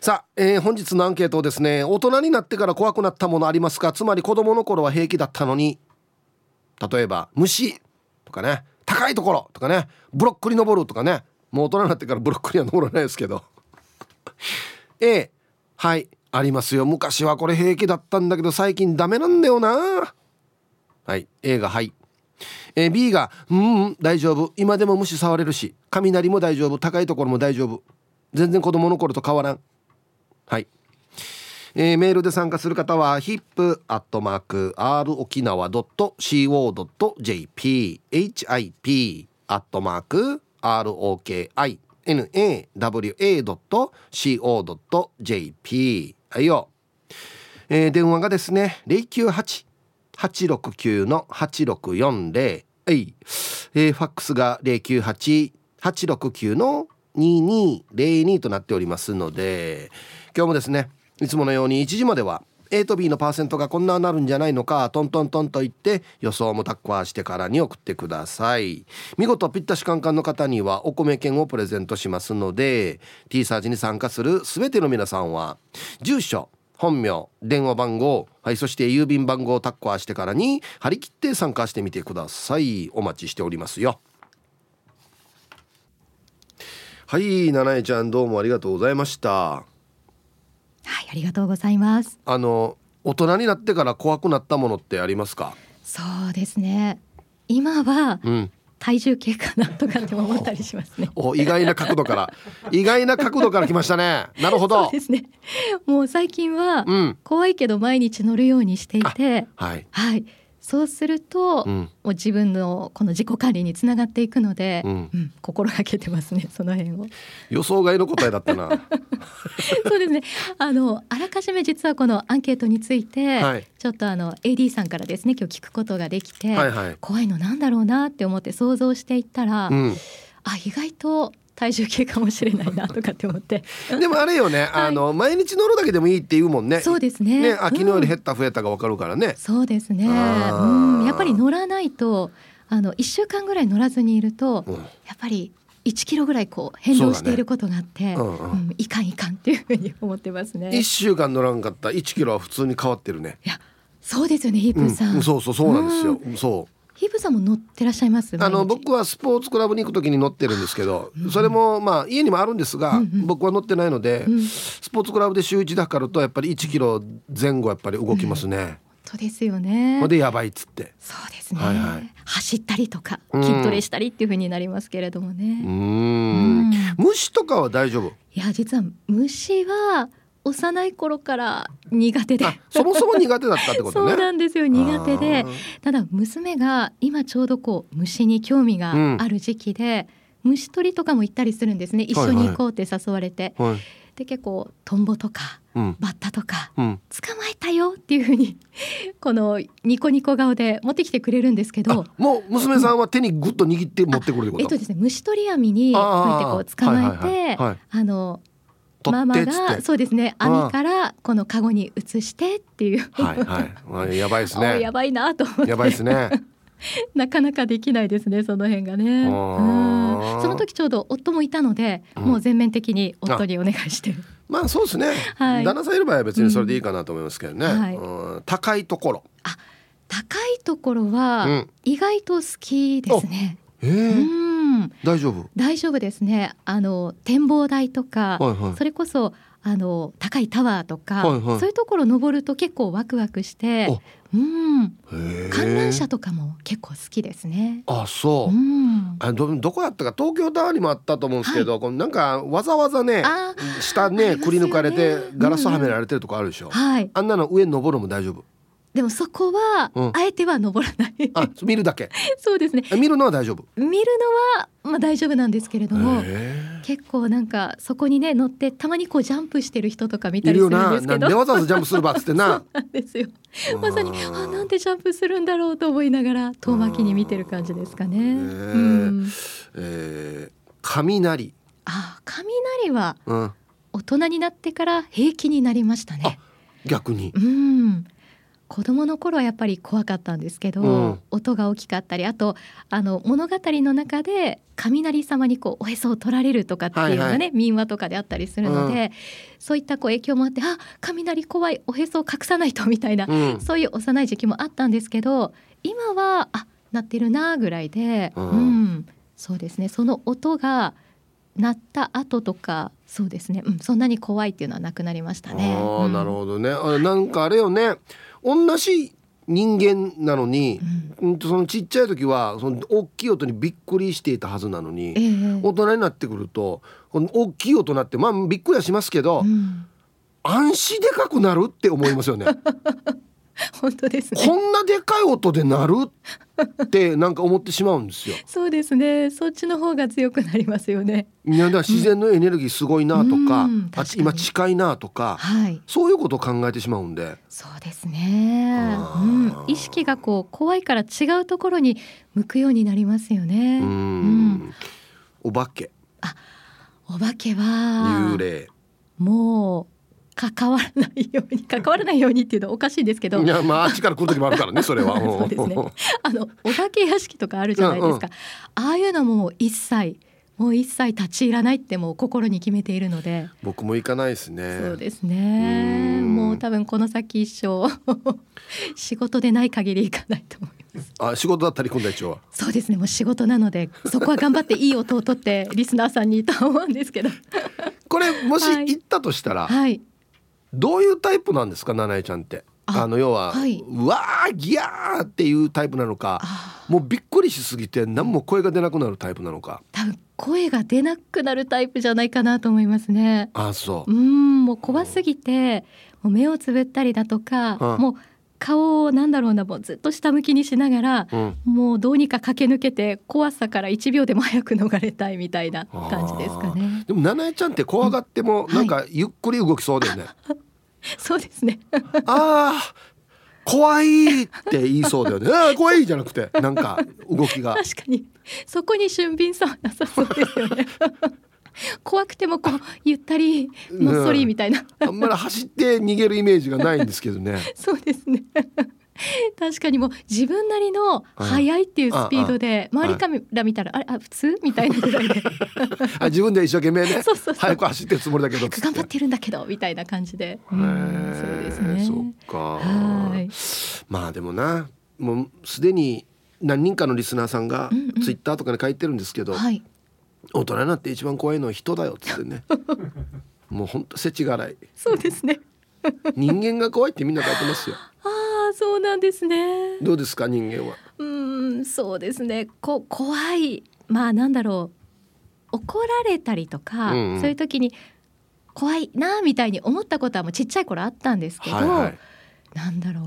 さあ、えー、本日のアンケートですね大人になってから怖くなったものありますか？つまり子供の頃は平気だったのに。例えば虫とかね。高いところとかね。ブロックに登るとかね。もう大人になってからブロックには登らないですけど。A はいありますよ。昔はこれ平気だったんだけど最近ダメなんだよな。はい A がはいえ、B が「うんうん大丈夫。今でも虫触れるし雷も大丈夫。高いところも大丈夫。全然子供の頃と変わらん」はい、えー、メールで参加する方は hip.r 沖縄 .co.jp hip アットマーク ROKINAWA.co.jp はいよ、えー、電話がですね098 869-8640はい、えー、ファックスが098-869の2202となっておりますので今日もですねいつものように1時までは A と B のパーセントがこんななるんじゃないのかトントントンと言って予想もタッカーしてからに送ってください。見事ぴったしカンカンの方にはお米券をプレゼントしますので T サージに参加する全ての皆さんは住所本名電話番号、はい、そして郵便番号をタッカーしてからに張り切って参加してみてください。お待ちしておりますよ。はい七重ちゃんどうもありがとうございました。はいありがとうございます。あの大人になってから怖くなったものってありますか？そうですね。今は、うん、体重計かなとかって思ったりしますね。お意外な角度から。意外な角度から来ましたね。なるほど。ですね。もう最近は、怖いけど毎日乗るようにしていて、はい、はい、そうすると、うん、もう自分のこの自己管理につながっていくので、うん、うん、心がけてますねその辺を。予想外の答えだったな。そうですね。あのあらかじめ実はこのアンケートについて、はい、ちょっとあの AD さんからですね今日聞くことができて、はいはい、怖いのなんだろうなって思って想像していったら、うん、あ意外と体重計かもしれないなとかって思って。でもあれよね、はい、あの毎日乗るだけでもいいって言うもんね。そうですね。ね昨日より減った増えたがわかるからね、うん、そうですね。うん。やっぱり乗らないとあの一週間ぐらい乗らずにいると、うん、やっぱり1キロぐらいこう変動していることがあって、ねうんうん。うん、いかんいかんっていうふうに思ってますね。1週間乗らんかった1キロは普通に変わってるね。いやそうですよねヒープさん、うん、そうそうそうなんですよ、そうヒブさんも乗ってらっしゃいます？あの僕はスポーツクラブに行く時に乗ってるんですけど、うん、それもまあ家にもあるんですが、うんうん、僕は乗ってないので、うん、スポーツクラブで週1だからとやっぱり1キロ前後やっぱり動きますね。うん、本当ですよね。でやばいっつって。そうですね。はいはい、走ったりとか筋トレしたりっていう風になりますけれどもね。うん。虫とかは大丈夫？いや実は虫は幼い頃から苦手で。そもそも苦手だったってことね。そうなんですよ。苦手で。ただ娘が今ちょうどこう虫に興味がある時期で、うん、虫取りとかも行ったりするんですね。一緒に行こうって誘われて、はい。はい、で結構トンボとか、うん、バッタとか、うん、捕まえたよっていうふうに このニコニコ顔で持ってきてくれるんですけど。もう娘さんは手にグッと握って持ってくるえっとですね虫取り網にこうやってこう捕まえてあのママがそうですね。網からこのカゴに移してっていう。はいはい。やばいですね。やばいなと思って。やばいですね。なかなかできないですねその辺がね。その時ちょうど夫もいたので、うん、もう全面的に夫にお願いして。るまあそうですね、はい、旦那さんいる場合は別にそれでいいかなと思いますけどね、うん。はい、高いところ。あ高いところは意外と好きですね、うん、えー、大丈夫？大丈夫ですね。あの展望台とか、はいはい、それこそあの高いタワーとか、はいはい、そういうところ登ると結構ワクワクしてうん。観覧車とかも結構好きですね。あそう、うん、あどどこやったか東京タワーにもあったと思うんですけど、はい、このなんかわざわざね下ねくり抜かれてガラスはめられてるとこあるでしょ、うん、はい、あんなの上に登るも大丈夫？でもそこは、あえては登らない。あ、見るだけ。そうですね。見るのは大丈夫？見るのはまあ大丈夫なんですけれども、結構なんかそこにね乗ってたまにこうジャンプしてる人とか見たりするんですけど。なんでわざわざジャンプするばっつってな。なんですよ。まさにあなんでジャンプするんだろうと思いながら遠巻きに見てる感じですかね。うん、えー、雷。あ、雷は、大人になってから平気になりましたね。逆に。うん。子供の頃はやっぱり怖かったんですけど、うん、音が大きかったりあとあの物語の中で雷様にこうおへそを取られるとかっていうのがね、はいはい、民話とかであったりするので、うん、そういったこう影響もあってあ雷怖いおへそを隠さないとみたいな、うん、そういう幼い時期もあったんですけど今はあなってるなぐらいで、うん、そうですね。その音が鳴った後とかそうですね、うん、そんなに怖いっていうのはなくなりましたね。あなるほどね。あなんかあれよね同じ人間なのに、うん、そのちっちゃい時はその大きい音にびっくりしていたはずなのに、えー、大人になってくるとこの大きい音なってまあびっくりはしますけど、うん、安心でかくなるって思いますよね。本当ですね。こんなでかい音で鳴るって なんか思ってしまうんですよ。そうですね。そっちの方が強くなりますよね。いやだから自然のエネルギーすごいなとか、うん、今近いなとか、はい、そういうことを考えてしまうんで。そうですね、うん、意識がこう怖いから違うところに向くようになりますよね。うん、お化け。あお化けは幽霊。もう関わらないように 関わらないようにっていうのはおかしいですけど。いやまああっちから来る時もあるからね それは。そうですね。あのお化け屋敷とかあるじゃないですか、うんうん、ああいうのも一切もう一切立ち入らないってもう心に決めているので。僕も行かないですね。そうですね。もう多分この先一生仕事でない限り行かないと思います。あ仕事だったり今度一応は。そうですね。もう仕事なのでそこは頑張っていい音を取ってリスナーさんにと思うんですけど。これもし行ったとしたら、はい、はいどういうタイプなんですか七重ちゃんって？あの要は、はい、うわーギャーっていうタイプなのかもうびっくりしすぎて何も声が出なくなるタイプなのか。多分声が出なくなるタイプじゃないかなと思いますね。あそう。うんもう怖すぎてもう目をつぶったりだとかもう顔をなんだろうなもうずっと下向きにしながら、うん、もうどうにか駆け抜けて怖さから1秒でも早く逃れたいみたいな感じですかねでも七重ちゃんって怖がってもなんかゆっくり動きそうだよね、は いそうですねああ怖いって言いそうだよね。あ怖いじゃなくて、なんか動きが。確かに。そこに俊敏さはなさそうですよね。怖くてもこうゆったりのっそりみたいな、あんまり走って逃げるイメージがないんですけどね。そうですね。確かにもう自分なりの速いっていうスピードで周りから見たらあれ？あ普通？みたいなぐらいで。あ自分で一生懸命ね そうそう早く走ってるつもりだけど頑張ってるんだけどみたいな感じで、うん、そうですね。そっか。はい。まあでもなもうすでに何人かのリスナーさんがツイッターとかに書いてるんですけど、うんうんはい、大人になって一番怖いのは人だよっつってね。もうほんと世知辛い。そうですね。人間が怖いってみんな書いてますよ。あそうなんですね。どうですか人間は？うんそうですね。こ怖い。まあなんだろう。怒られたりとか、うんうん、そういう時に怖いなみたいに思ったことはもうちっちゃい頃あったんですけど、はいはい、なんだろう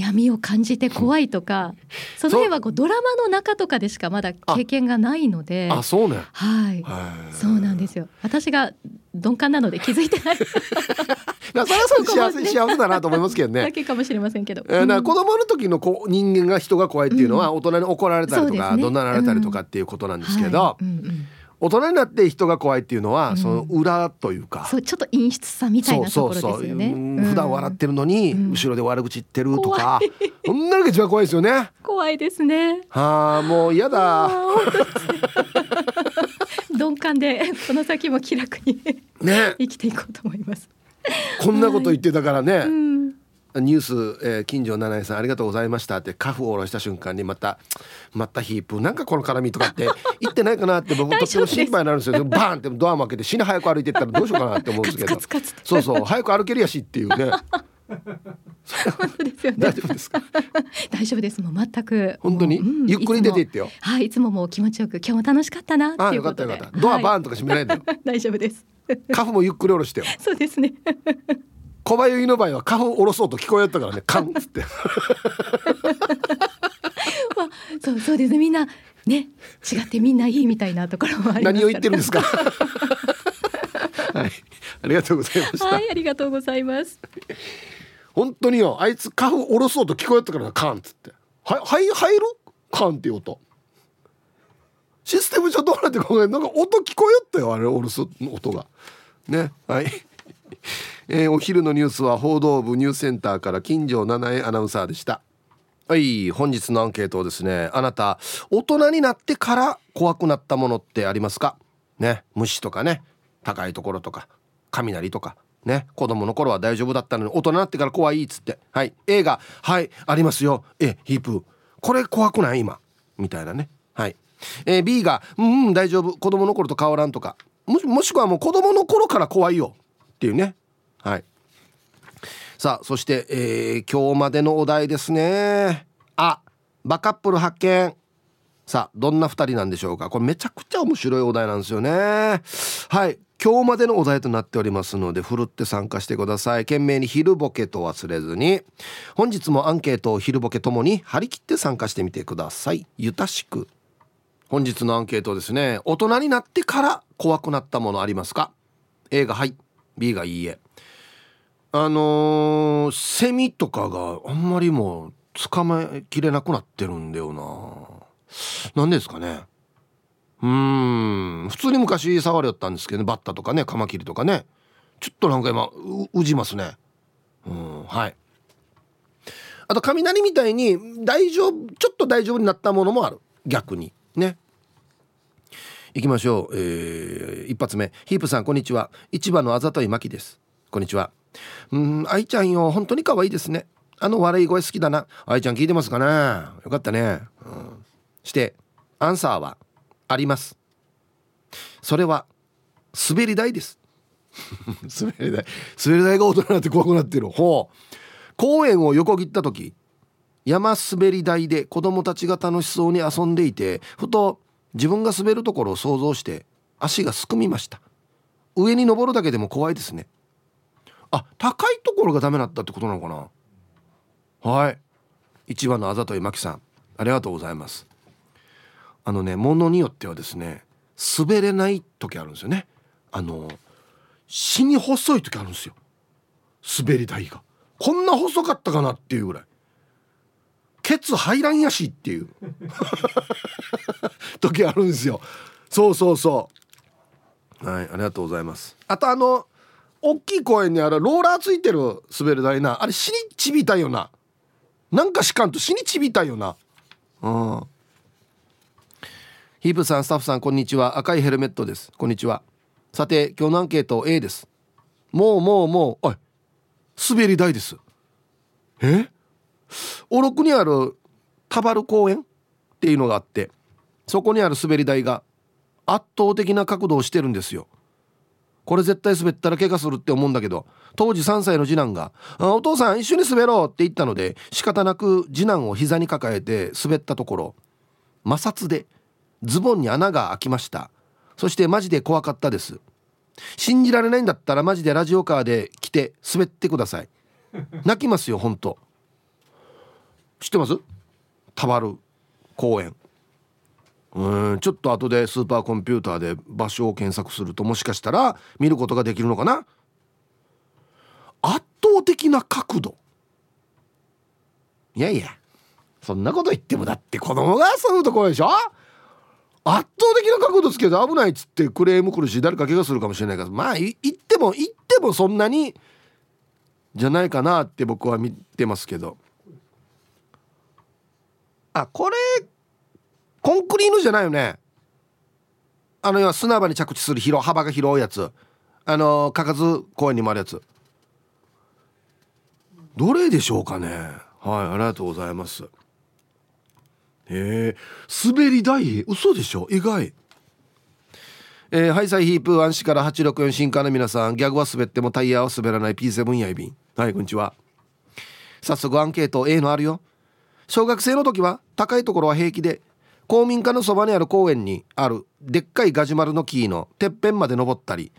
闇を感じて怖いとかその辺はこうドラマの中とかでしかまだ経験がないのであそうね。はい。そうなんですよ。私が鈍感なので気づいてない。まあそれはそ幸せ幸せだなと思いますけどね。だけかもしれませんけど、えー、な子供の時のこ人間が人が怖いっていうのは大人に怒られたりとか、うんね、怒鳴られたりとかっていうことなんですけど、うん。はい。うんうん大人になって人が怖いっていうのは、その裏というか。そうちょっと陰湿さみたいなところですよね。普段笑ってるのに、後ろで悪口言ってるとか、そんなのが一番怖いですよね。怖いですね。はあもう嫌だ。鈍感でこの先も気楽にね。生きていこうと思います。こんなこと言ってたからね、はいうんニュース、えー、近所七重さんありがとうございましたってカフを下ろした瞬間にまたまたヒープなんかこの絡みとかって 言ってないかなって僕とっても心配になるんですよバーンってドアも開けて死に早く歩いていったらどうしようかなって思うんですけどそうそう早く歩けるやしっていうねね。大丈夫ですか？大丈夫です。もう全く。本当に、うん、ゆっくり出ていってよ。はい、いつももう気持ちよく、今日も楽しかったなっていうことで。ドアバーンとか閉めないでよ。大丈夫です。カフもゆっくり下ろしてよ。そうですね。小林の場合は花粉下ろそうと聞こえたからね。カンっつって。そうそうですね。みんなね違ってみんないいみたいなところもあり何を言ってるんですか？はい。ありがとうございました。はいありがとうございます。本当によあいつ花粉下ろそうと聞こえたからカンっつって。ははい入る？カンっていう音。システム上どうなって考えなんか音聞こえよったよあれ下ろす音が。ねはいえー、お昼のニュースは報道部ニュースセンターから金城七重アナウンサーでした。はい本日のアンケートですねあなた大人になってから怖くなったものってありますか？ね虫とかね高いところとか雷とかね子供の頃は大丈夫だったのに大人になってから怖いっつって。はい映画はいありますよ。えヒープこれ怖くない？今。みたいなね。はい、えー、B がうんうん大丈夫。子供の頃と変わらんとか。もしくはもう子供の頃から怖いよ。っていうね。はい。さあそして、えー、今日までのお題ですね。あバカップル発見。さあどんな2人なんでしょうか。これめちゃくちゃ面白いお題なんですよね。はい。今日までのお題となっておりますのでふるって参加してください。懸命に昼ボケと忘れずに。本日もアンケートを昼ボケともに張り切って参加してみてください。ゆたしく。本日のアンケートですね。大人になってから怖くなったものありますか？A がはい。B がいいえ。あのー、セミとかがあんまりもう捕まえきれなくなってるんだよな。なんですかね。うん。普通に昔触りよったんですけどね。バッタとかねカマキリとかね。ちょっとなんか今うじますね。うんはい。あと雷みたいに大丈夫ちょっと大丈夫になったものもある。逆に。ね。行きましょう、えー、一発目。ヒープさんこんにちは。市場のあざといまきです。こんにちは。うん愛ちゃんよ。本当に可愛いですね。あの笑い声好きだな。愛ちゃん聞いてますかね？よかったね、うん、してアンサーはあります。それは滑り台です。滑り台。滑り台が大人になって怖くなってる。ほう。公園を横切った時山滑り台で子供たちが楽しそうに遊んでいてふと自分が滑るところを想像して足がすくみました。上に登るだけでも怖いですね。あ高いところがダメだったってことなのかな。はい。一番のあざといまきさんありがとうございます。あのねものによってはですね滑れない時あるんですよね。あの死に細い時あるんですよ。滑り台が。こんな細かったかなっていうぐらい。ケツ入らんやしっていう。時あるんですよ。そうそうそう。はいありがとうございます。あとあの大きい公園にあるローラーついてる滑り台なあれ死にちびたいよな。なんかしかんと死にちびたいよな。うん。ヒープさんスタッフさんこんにちは。赤いヘルメットです。こんにちは。さて今日のアンケート A です。もうもうもうおい滑り台です。え？おろくにある田原公園っていうのがあってそこにある滑り台が圧倒的な角度をしてるんですよ。これ絶対滑ったら怪我するって思うんだけど当時3歳の次男が「お父さん一緒に滑ろう」って言ったので仕方なく次男を膝に抱えて滑ったところ摩擦でズボンに穴が開きました。そしてマジで怖かったです。信じられないんだったらマジでラジオカーで来て滑ってください。泣きますよほんと知ってます？たまる公園。うんちょっと後でスーパーコンピューターで場所を検索するともしかしたら見ることができるのかな？圧倒的な角度。いやいやそんなこと言ってもだって子供が遊ぶところでしょ？圧倒的な角度つけて危ないっつってクレーム来るし誰か怪我するかもしれないから。まあ言っても言ってもそんなにじゃないかなって僕は見てますけど。あこれコンクリートじゃないよね。あの要は砂場に着地する広幅が広いやつ。あのかかず公園にもあるやつ。どれでしょうかね。はいありがとうございます。へえ滑り台？嘘でしょ？意外。えー、ハイサイヒープ安市から864新刊の皆さん。ギャグは滑ってもタイヤは滑らない。P7 やいびん。はいこんにちは。早速アンケート A のあるよ。小学生の時は高いところは平気で公民館のそばにある公園にあるでっかいガジュマルの木のてっぺんまで登ったり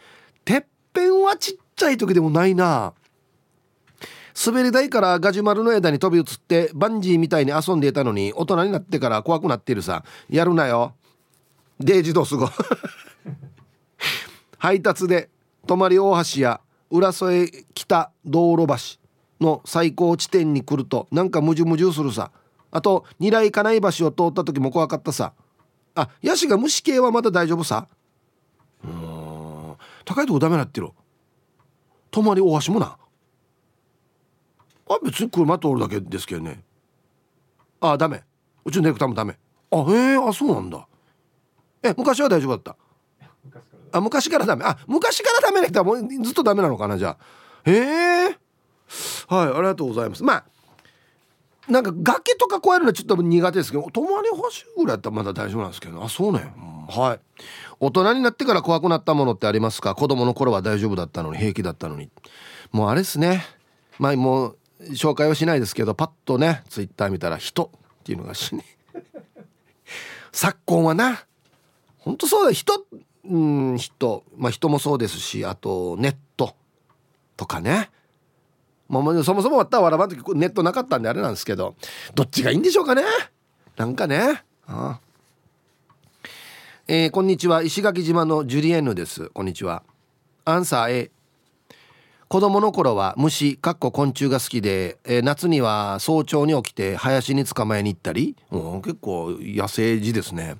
てっぺんはちっちゃい時でもないな。滑り台からガジュマルの枝に飛び移ってバンジーみたいに遊んでいたのに大人になってから怖くなってるさ。やるなよ。デイジドスゴ配達で泊大橋や浦添北道路橋の最高地点に来るとなんかムジュムジュするさ。あと二来金井橋を通った時も怖かったさ。あヤシが虫系はまだ大丈夫さ。うん。高いとこダメなってる泊まり大橋もな。あ別に車通るだけですけどね。あダメ。うちのディレクターもダメ。あへえあそうなんだ。え昔は大丈夫だった？あ昔からダメ。あ昔からダメな人はもうずっとダメなのかなじゃあ。へえ。はいありがとうございます。まあなんか崖とか越えるのはちょっと苦手ですけど泊まり橋ぐらいだったらまだ大丈夫なんですけど。あそうね、うん、はい。大人になってから怖くなったものってありますか？子供の頃は大丈夫だったのに平気だったのに。もうあれですね。まあもう紹介はしないですけどパッとねツイッター見たら「人」っていうのがしね 昨今はなほんとそうだ人うん人。まあ人もそうですしあとネットとかね。まあ、そもそもあったわらばの時ネットなかったんであれなんですけどどっちがいいんでしょうかね？なんかね。ああえー、こんにちは。石垣島のジュリエヌです。こんにちは。アンサー A 子供の頃は虫かっこ昆虫が好きで、えー、夏には早朝に起きて林に捕まえに行ったり、うん、結構野生児ですね。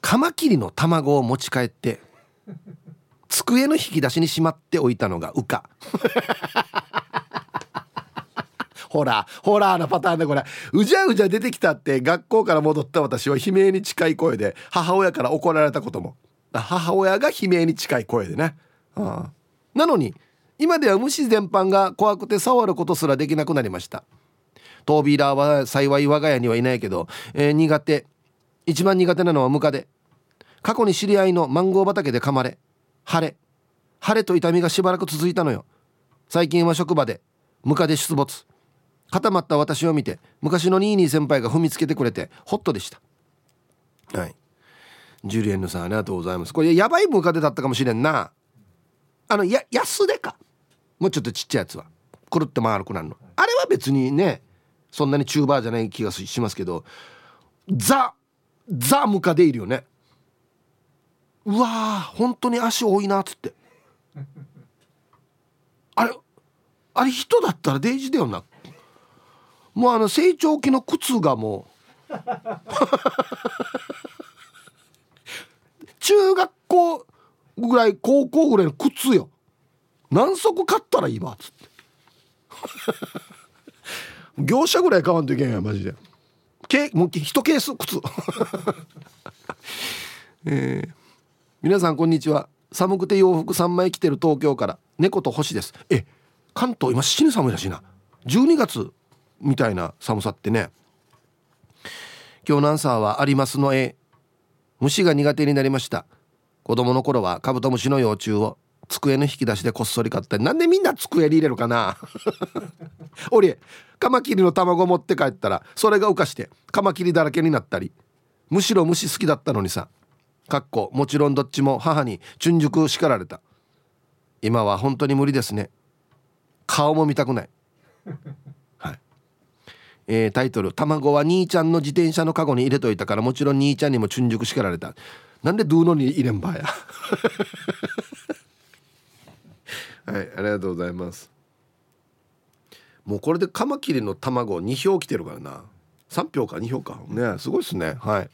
カマキリの卵を持ち帰って机の引き出しにしまっておいたのがウカ。ほらホラーなパターンでこれ。うじゃうじゃ出てきたって学校から戻った私は悲鳴に近い声で母親から怒られたことも。母親が悲鳴に近い声でね、ああなのに今では虫全般が怖くて触ることすらできなくなりました。トービーラーは幸い我が家にはいないけど、えー、苦手。一番苦手なのはムカデ。過去に知り合いのマンゴー畑で噛まれ腫れ。腫れと痛みがしばらく続いたのよ。最近は職場でムカデ出没。固まった私を見て昔のニーニー先輩が踏みつけてくれてホットでした。はい。ジュリエンヌさんありがとうございます。これやばいムカデだったかもしれんな。あのや安でか。もうちょっとちっちゃいやつは。くるって丸くなるの。あれは別にねそんなにチューバーじゃない気がしますけどザザムカデいるよね。うわー本当に足多いなっつって。あれあれ人だったらデイジだよな。もうあの成長期の靴がもう中学校ぐらい高校ぐらいの靴よ。何足買ったらいいわっつって。業者ぐらい買わんといけんやマジで。けもう一ケース靴 えー、皆さんこんにちは。寒くて洋服3枚着てる東京から。猫と星です。え関東今死に寒いらしいな。12月みたいな寒さってね。今日のアンサーはありますの絵虫が苦手になりました。子供の頃はカブトムシの幼虫を机の引き出しでこっそり買ったりなんでみんな机に入れるかな。俺カマキリの卵持って帰ったらそれが浮かしてカマキリだらけになったりむしろ虫好きだったのにさ。かっこもちろんどっちも母に純熟叱られた。今は本当に無理ですね。顔も見たくない。えー、タイトル「卵は兄ちゃんの自転車のカゴに入れといたからもちろん兄ちゃんにもチュン熟叱られた」なんでドゥーノに入れんばや。はいありがとうございます。もうこれでカマキリの卵2票来てるからな。3票か2票か。ねすごいっすね。はい。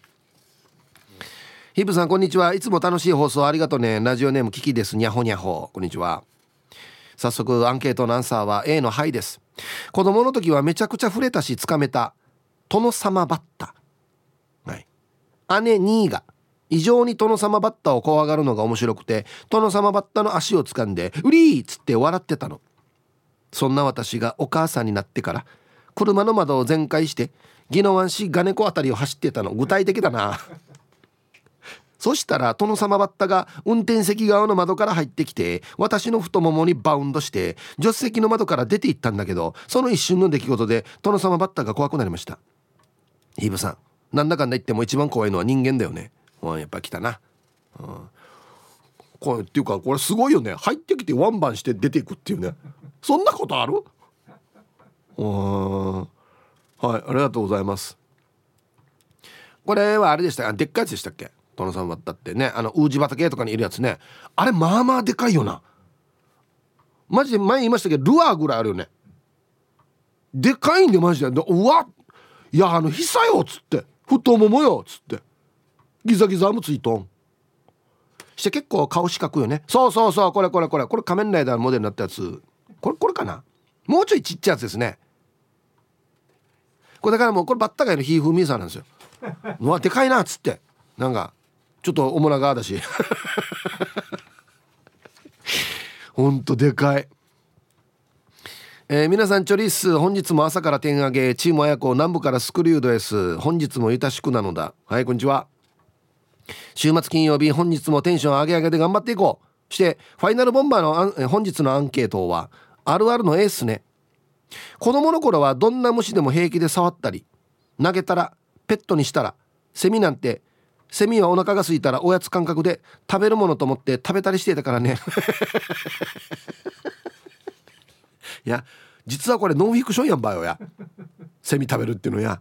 ヒブさんこんにちは。いつも楽しい放送ありがとうね。ラジオネームキキです。にゃほにゃほ。こんにちは。早速アンケートのアンサーは A の「はい」です。子供の時はめちゃくちゃ触れたしつかめた。殿様バッタ、はい、姉2位が異常に殿様バッタを怖がるのが面白くて殿様バッタの足を掴んで「うりー!」っつって笑ってたの。そんな私がお母さんになってから車の窓を全開して宜野湾市ガネコ辺りを走ってたの具体的だな。そしたら殿様バッタが運転席側の窓から入ってきて私の太ももにバウンドして助手席の窓から出て行ったんだけどその一瞬の出来事で殿様バッタが怖くなりました。ヒーブさんなんだかんだ言っても一番怖いのは人間だよね。うんやっぱ来たな、うん、これっていうかこれすごいよね。入ってきてワンバンして出ていくっていうね。そんなことある？うんはいありがとうございます。これはあれでした。でっかいやつでしたっけ？殿様だってねあのウージ畑とかにいるやつねあれまあまあでかいよな。マジで前言いましたけどルアーぐらいあるよね。でかいんでマジで。うわいやあのひさよっつって。太ももよっつって。ギザギザもついとん。して結構顔四角よね。そうそうそう。これこれこれ。これ仮面ライダーのモデルになったやつ。これこれかな。もうちょいちっちゃいやつですね。これだからもうこれバッタガイのヒーフーミーサーなんですよ。うわでかいなっつって。なんかちょっとおもながだし。ほんとでかい。えー、皆さんチョリッス本日も朝から点上げ。チーム綾子南部からスクリュードです本日もゆたしくなのだ。はいこんにちは。週末金曜日本日もテンション上げ上げで頑張っていこう。してファイナルボンバーの本日のアンケートはあるあるのエースね。子供の頃はどんな虫でも平気で触ったり投げたらペットにしたらセミなんてセミはお腹が空いたらおやつ感覚で食べるものと思って食べたりしてたからね。いや実はこれノンフィクションやんばよや。セミ食べるっていうのや。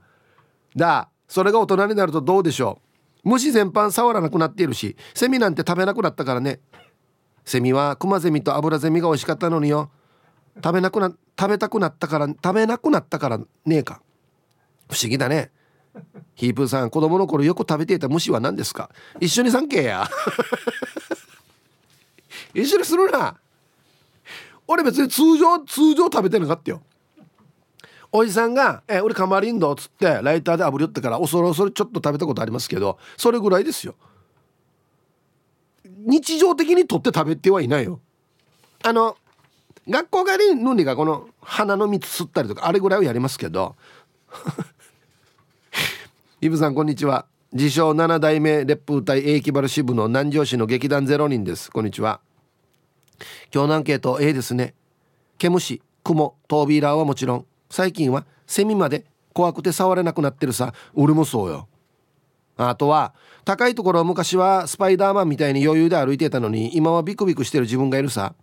だそれが大人になるとどうでしょう。虫全般触らなくなっているしセミなんて食べなくなったからね。セミはクマゼミとアブラゼミが美味しかったのによ。食べなくな食べたくなったから食べなくなったからねえか。不思議だね。ヒープーさん子供の頃よく食べていた虫は何ですか？一緒に産経や。一緒にするな。俺別に通常通常食べてなかったよ。おじさんが「え俺カマリンド」っつってライターで炙り寄ってから恐る恐るちょっと食べたことありますけどそれぐらいですよ。日常的に取って食べてはいないよ。あの学校帰りのにがこの鼻の蜜吸ったりとかあれぐらいはやりますけどイブさんこんにちは。自称7代目烈風隊英気原支部の南城市の劇団ゼロ人です。こんにちは。今日のアンケート A ですね。毛虫クモトービーラーはもちろん。最近はセミまで怖くて触れなくなってるさ。俺もそうよ。あとは高いところ昔はスパイダーマンみたいに余裕で歩いてたのに今はビクビクしてる自分がいるさ。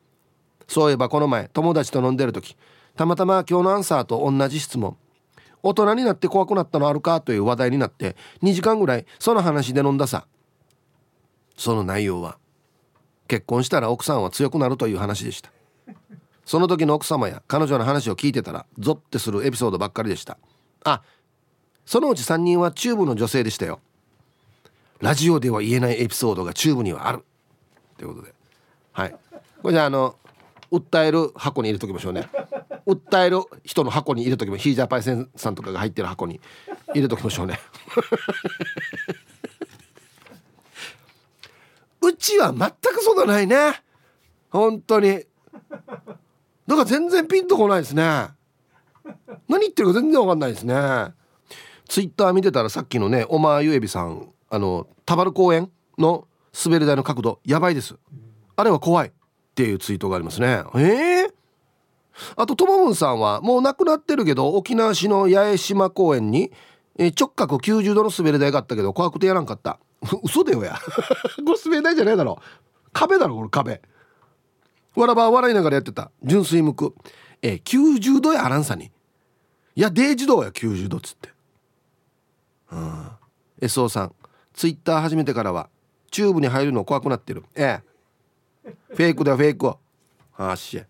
そういえばこの前友達と飲んでる時たまたま今日のアンサーと同じ質問。大人になって怖くなったのあるかという話題になって2時間ぐらいその話で飲んださ。その内容は結婚したら奥さんは強くなるという話でした。その時の奥様や彼女の話を聞いてたらゾッてするエピソードばっかりでした。あそのうち3人はチューブの女性でしたよ。ラジオでは言えないエピソードがチューブにはある。ということで。はい。これじゃああの訴える箱に入れときましょうね。訴える人の箱に入れときまヒージャーパイセンさんとかが入ってる箱に入れときましょうね。うちは全くそんなないね。本当に。だから全然ピンとこないですね。何言ってるか全然わかんないですね。ツイッター見てたらさっきのねおまゆえびさんあの田原公園の滑り台の角度やばいです。あれは怖いっていうツイートがありますね。えー、あとともむんさんはもう亡くなってるけど沖縄市の八重島公園にえ直角90度の滑り台があったけど怖くてやらんかった。嘘だよや。これ滑り台じゃないだろ。壁だろこれ壁。わらば笑いながらやってた。純粋無垢。え90度やあらんさに。いやデージ度や90度っつって。うん。SO さんツイッター始めてからはチューブに入るの怖くなってる。ええ。フェイクだよフェイクあっし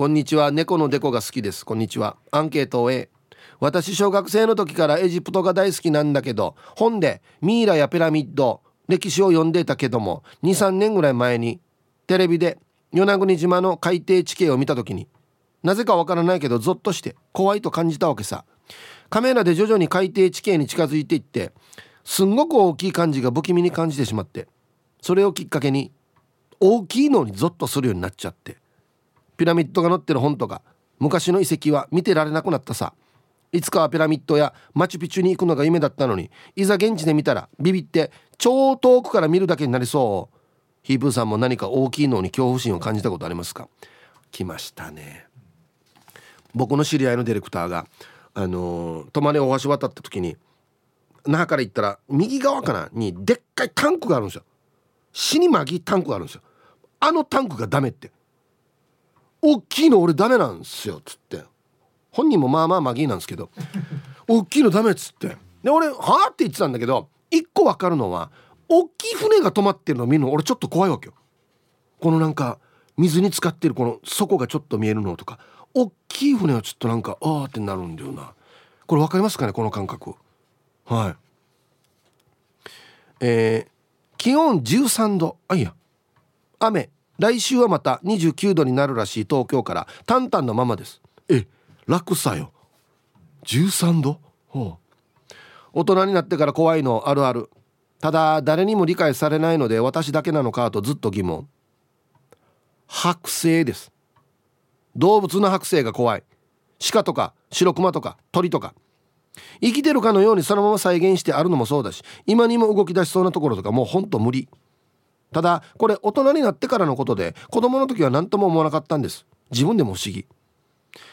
こんにちは。猫のデコが好きです。こんにちは。アンケートを A 私小学生の時からエジプトが大好きなんだけど本でミイラやピラミッド歴史を読んでたけども23年ぐらい前にテレビで与那国島の海底地形を見た時になぜかわからないけどゾッとして怖いと感じたわけさ。カメラで徐々に海底地形に近づいていってすんごく大きい感じが不気味に感じてしまってそれをきっかけに大きいのにゾッとするようになっちゃって。ピラミッドが載ってる本とか昔の遺跡は見てられなくなったさ。いつかはピラミッドやマチュピチュに行くのが夢だったのにいざ現地で見たらビビって超遠くから見るだけになりそう。ヒープーさんも何か大きいのに恐怖心を感じたことありますか？来ましたね。僕の知り合いのディレクターがあのー、泊まり大橋渡った時に那覇から行ったら右側かなにでっかいタンクがあるんですよ。死にまぎタンクがあるんですよ。あのタンクがダメって。大きいの俺ダメなんですよっつって。本人もまあまあマギーなんですけど。大きいのダメっつって。で俺はあって言ってたんだけど一個分かるのは大きい船が止まってるのを見るの俺ちょっと怖いわけよ。このなんか水に浸かってるこの底がちょっと見えるのとか。大きい船はちょっとなんかああってなるんだよな。これ分かりますかねこの感覚。はい。えー、気温13度。あいや。雨来週はまた29度になるらしい東京からタンタンのままです。え楽さよ。13度？大人になってから怖いのあるある。ただ誰にも理解されないので私だけなのかとずっと疑問。剥製です。動物の剥製が怖い。鹿とか白熊とか鳥とか。生きてるかのようにそのまま再現してあるのもそうだし今にも動き出しそうなところとかもうほんと無理ただこれ大人になってからのことで子供の時は何とも思わなかったんです。自分でも不思議。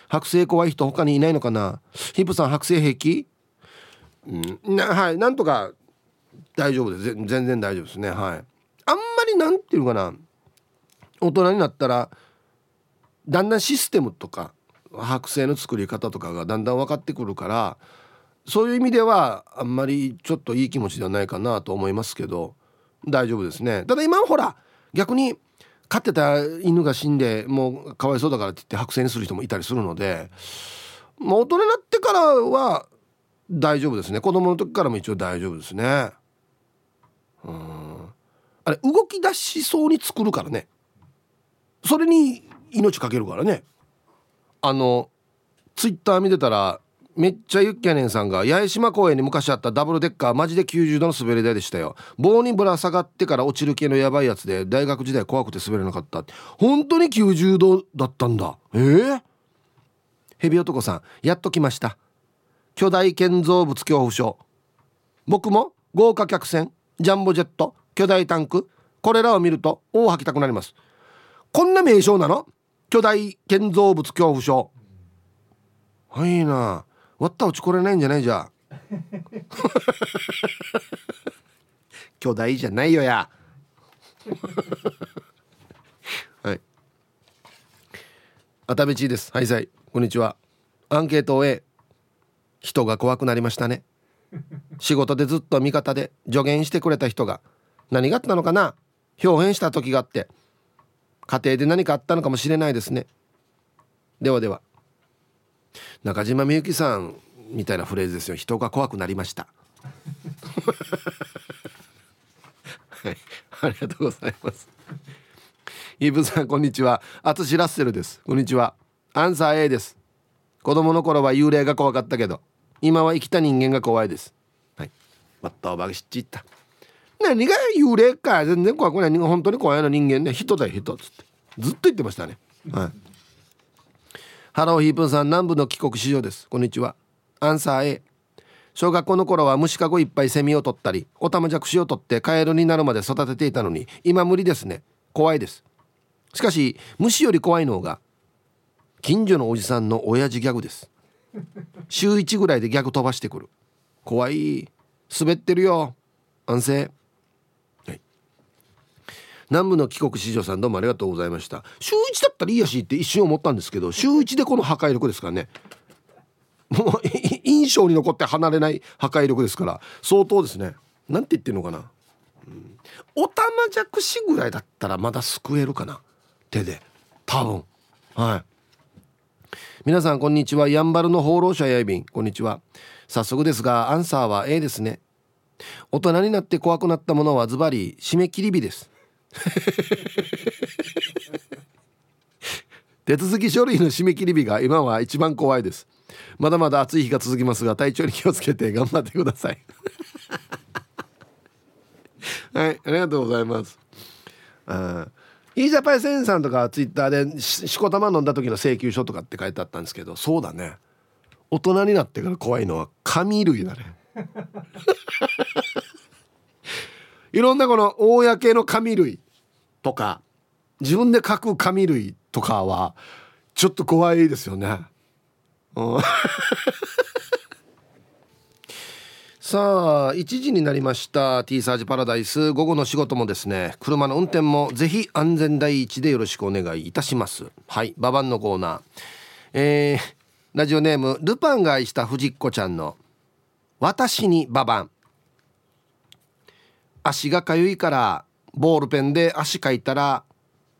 剥製怖い人他にいないのかな。ヒップさん剥製平気？うん。なはい。なんとか大丈夫です。全然大丈夫ですね。はい。あんまりなんていうかな。大人になったらだんだんシステムとか剥製の作り方とかがだんだん分かってくるからそういう意味ではあんまりちょっといい気持ちではないかなと思いますけど。大丈夫ですね。ただ今ほら逆に飼ってた犬が死んでもうかわいそうだからって言って剥製にする人もいたりするので、まあ、大人になってからは大丈夫ですね。子供の時からも一応大丈夫ですね。うん。あれ動き出しそうに作るからね。それに命かけるからね。あのツイッター見てたらめっちゃユッキャネンさんが八重島公園に昔あったダブルデッカーマジで90度の滑り台でしたよ。棒にぶら下がってから落ちる系のやばいやつで大学時代怖くて滑れなかった。本当に90度だったんだ。ええー、ヘビ男さんやっと来ました。巨大建造物恐怖症。僕も豪華客船ジャンボジェット巨大タンクこれらを見ると大吐きたくなります。こんな名称なの？巨大建造物恐怖症。はいな。割った落ちこれないんじゃない？じゃ 巨大じゃないよや。はい。熱海地です。はいさい。こんにちは。アンケートを A 人が怖くなりましたね。仕事でずっと味方で助言してくれた人が何があったのかな？表変した時があって家庭で何かあったのかもしれないですね。ではでは中島みゆきさんみたいなフレーズですよ。人が怖くなりました。はい。ありがとうございます。イブさんこんにちは。アツシラッセルです。こんにちは。アンサー A です。子供の頃は幽霊が怖かったけど今は生きた人間が怖いです。はい。わったおばがしっちった。何が幽霊か。全然怖くない。本当に怖いの人間ね。人だよ人っつって。ずっと言ってましたね。はい。ハローヒープンさん南部の帰国子女です。こんにちは。アンサー A 小学校の頃は虫かごいっぱいセミを取ったりオタマジャクシを取ってカエルになるまで育てていたのに今無理ですね。怖いです。しかし虫より怖いのが近所のおじさんの親父ギャグです。週1ぐらいでギャグ飛ばしてくる。怖い。滑ってるよ。安静。南部の帰国子女さんどうもありがとうございました。週1だったらいいやしって一瞬思ったんですけど週1でこの破壊力ですからね。もう印象に残って離れない破壊力ですから相当ですね。なんて言ってるのかな、うん、おたまじゃくしぐらいだったらまだ救えるかな。手で。多分。はい。皆さんこんにちは。やんばるの放浪者やいびん。こんにちは。早速ですがアンサーは A ですね。大人になって怖くなったものはズバリ締め切り日です。手続き書類の締め切り日が今は一番怖いです。まだまだ暑い日が続きますが体調に気をつけて頑張ってください。はいありがとうございます。あイージャパイセンさんとかツイッターでしこたま飲んだ時の請求書とかって書いてあったんですけどそうだね。大人になってから怖いのは紙類だね。いろんなこの公の紙類とか自分で書く紙類とかはちょっと怖いですよね。うん。さあ1時になりました。T サージパラダイス。午後の仕事もですね車の運転もぜひ安全第一でよろしくお願いいたします。はいババンのコーナー。えー、ラジオネームルパンが愛した藤子ちゃんの私にババン。足がかゆいからボールペンで足書いたら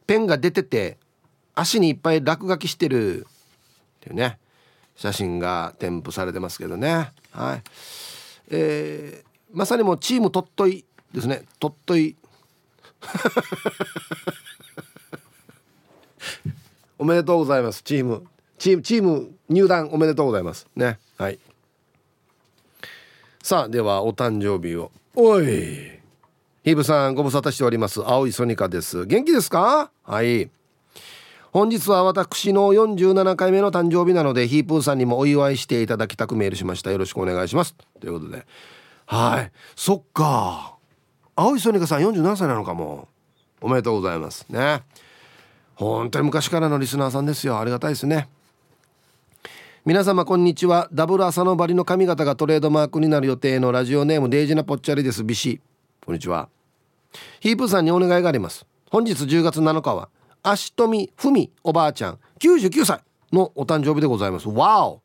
ペンが出てて足にいっぱい落書きしてる。っていうね。写真が添付されてますけどね。はい。えー、まさにもチーム鳥取ですね。とっといおめでとうございますチーム。チームチーム入団おめでとうございます。ね。はい。さあではお誕生日を。おい。ヒブさんご無沙汰しております。青いソニカです。元気ですか？はい。本日は私の47回目の誕生日なのでヒープーさんにもお祝いしていただきたくメールしました。よろしくお願いします。ということで。はい。そっか。青いソニカさん47歳なのかも。おめでとうございます。ね。本当に昔からのリスナーさんですよ。ありがたいですね。皆様こんにちは。ダブル朝のバリの髪型がトレードマークになる予定のラジオネームデイジナポッチャリです。ビシ。こんにちは。ヒープさんにお願いがあります。本日10月7日は足富文おばあちゃん99歳のお誕生日でございます。わお。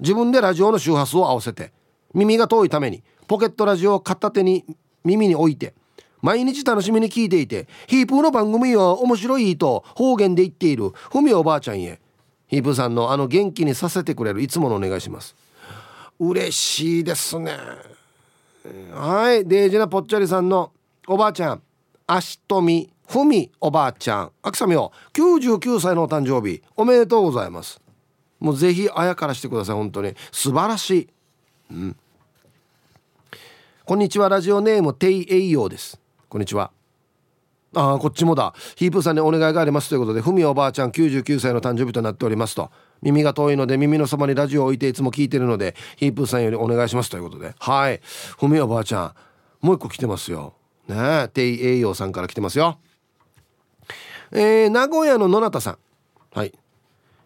自分でラジオの周波数を合わせて耳が遠いためにポケットラジオを片手に耳に置いて毎日楽しみに聞いていてヒープーの番組は面白いと方言で言っているふみおばあちゃんへヒープーさんのあの元気にさせてくれるいつものお願いします。嬉しいですね。はいデイジナぽっちゃりさんのおばあちゃん。足富ふみおばあちゃん。あきさみお99歳のお誕生日おめでとうございます。もうぜひあやからしてください。本当に。素晴らしい。うん。こんにちは。ラジオネームテイエイヨーです。こんにちは。ああこっちもだ。ヒープさんにお願いがあります。ということでふみおばあちゃん99歳の誕生日となっておりますと。耳が遠いので耳のそばにラジオを置いていつも聞いてるのでヒープさんよりお願いします。ということで。はい。ふみおばあちゃん。もう一個来てますよ。ねえテイエイヨーさんから来てますよ。えー、名古屋の野中さん。はい。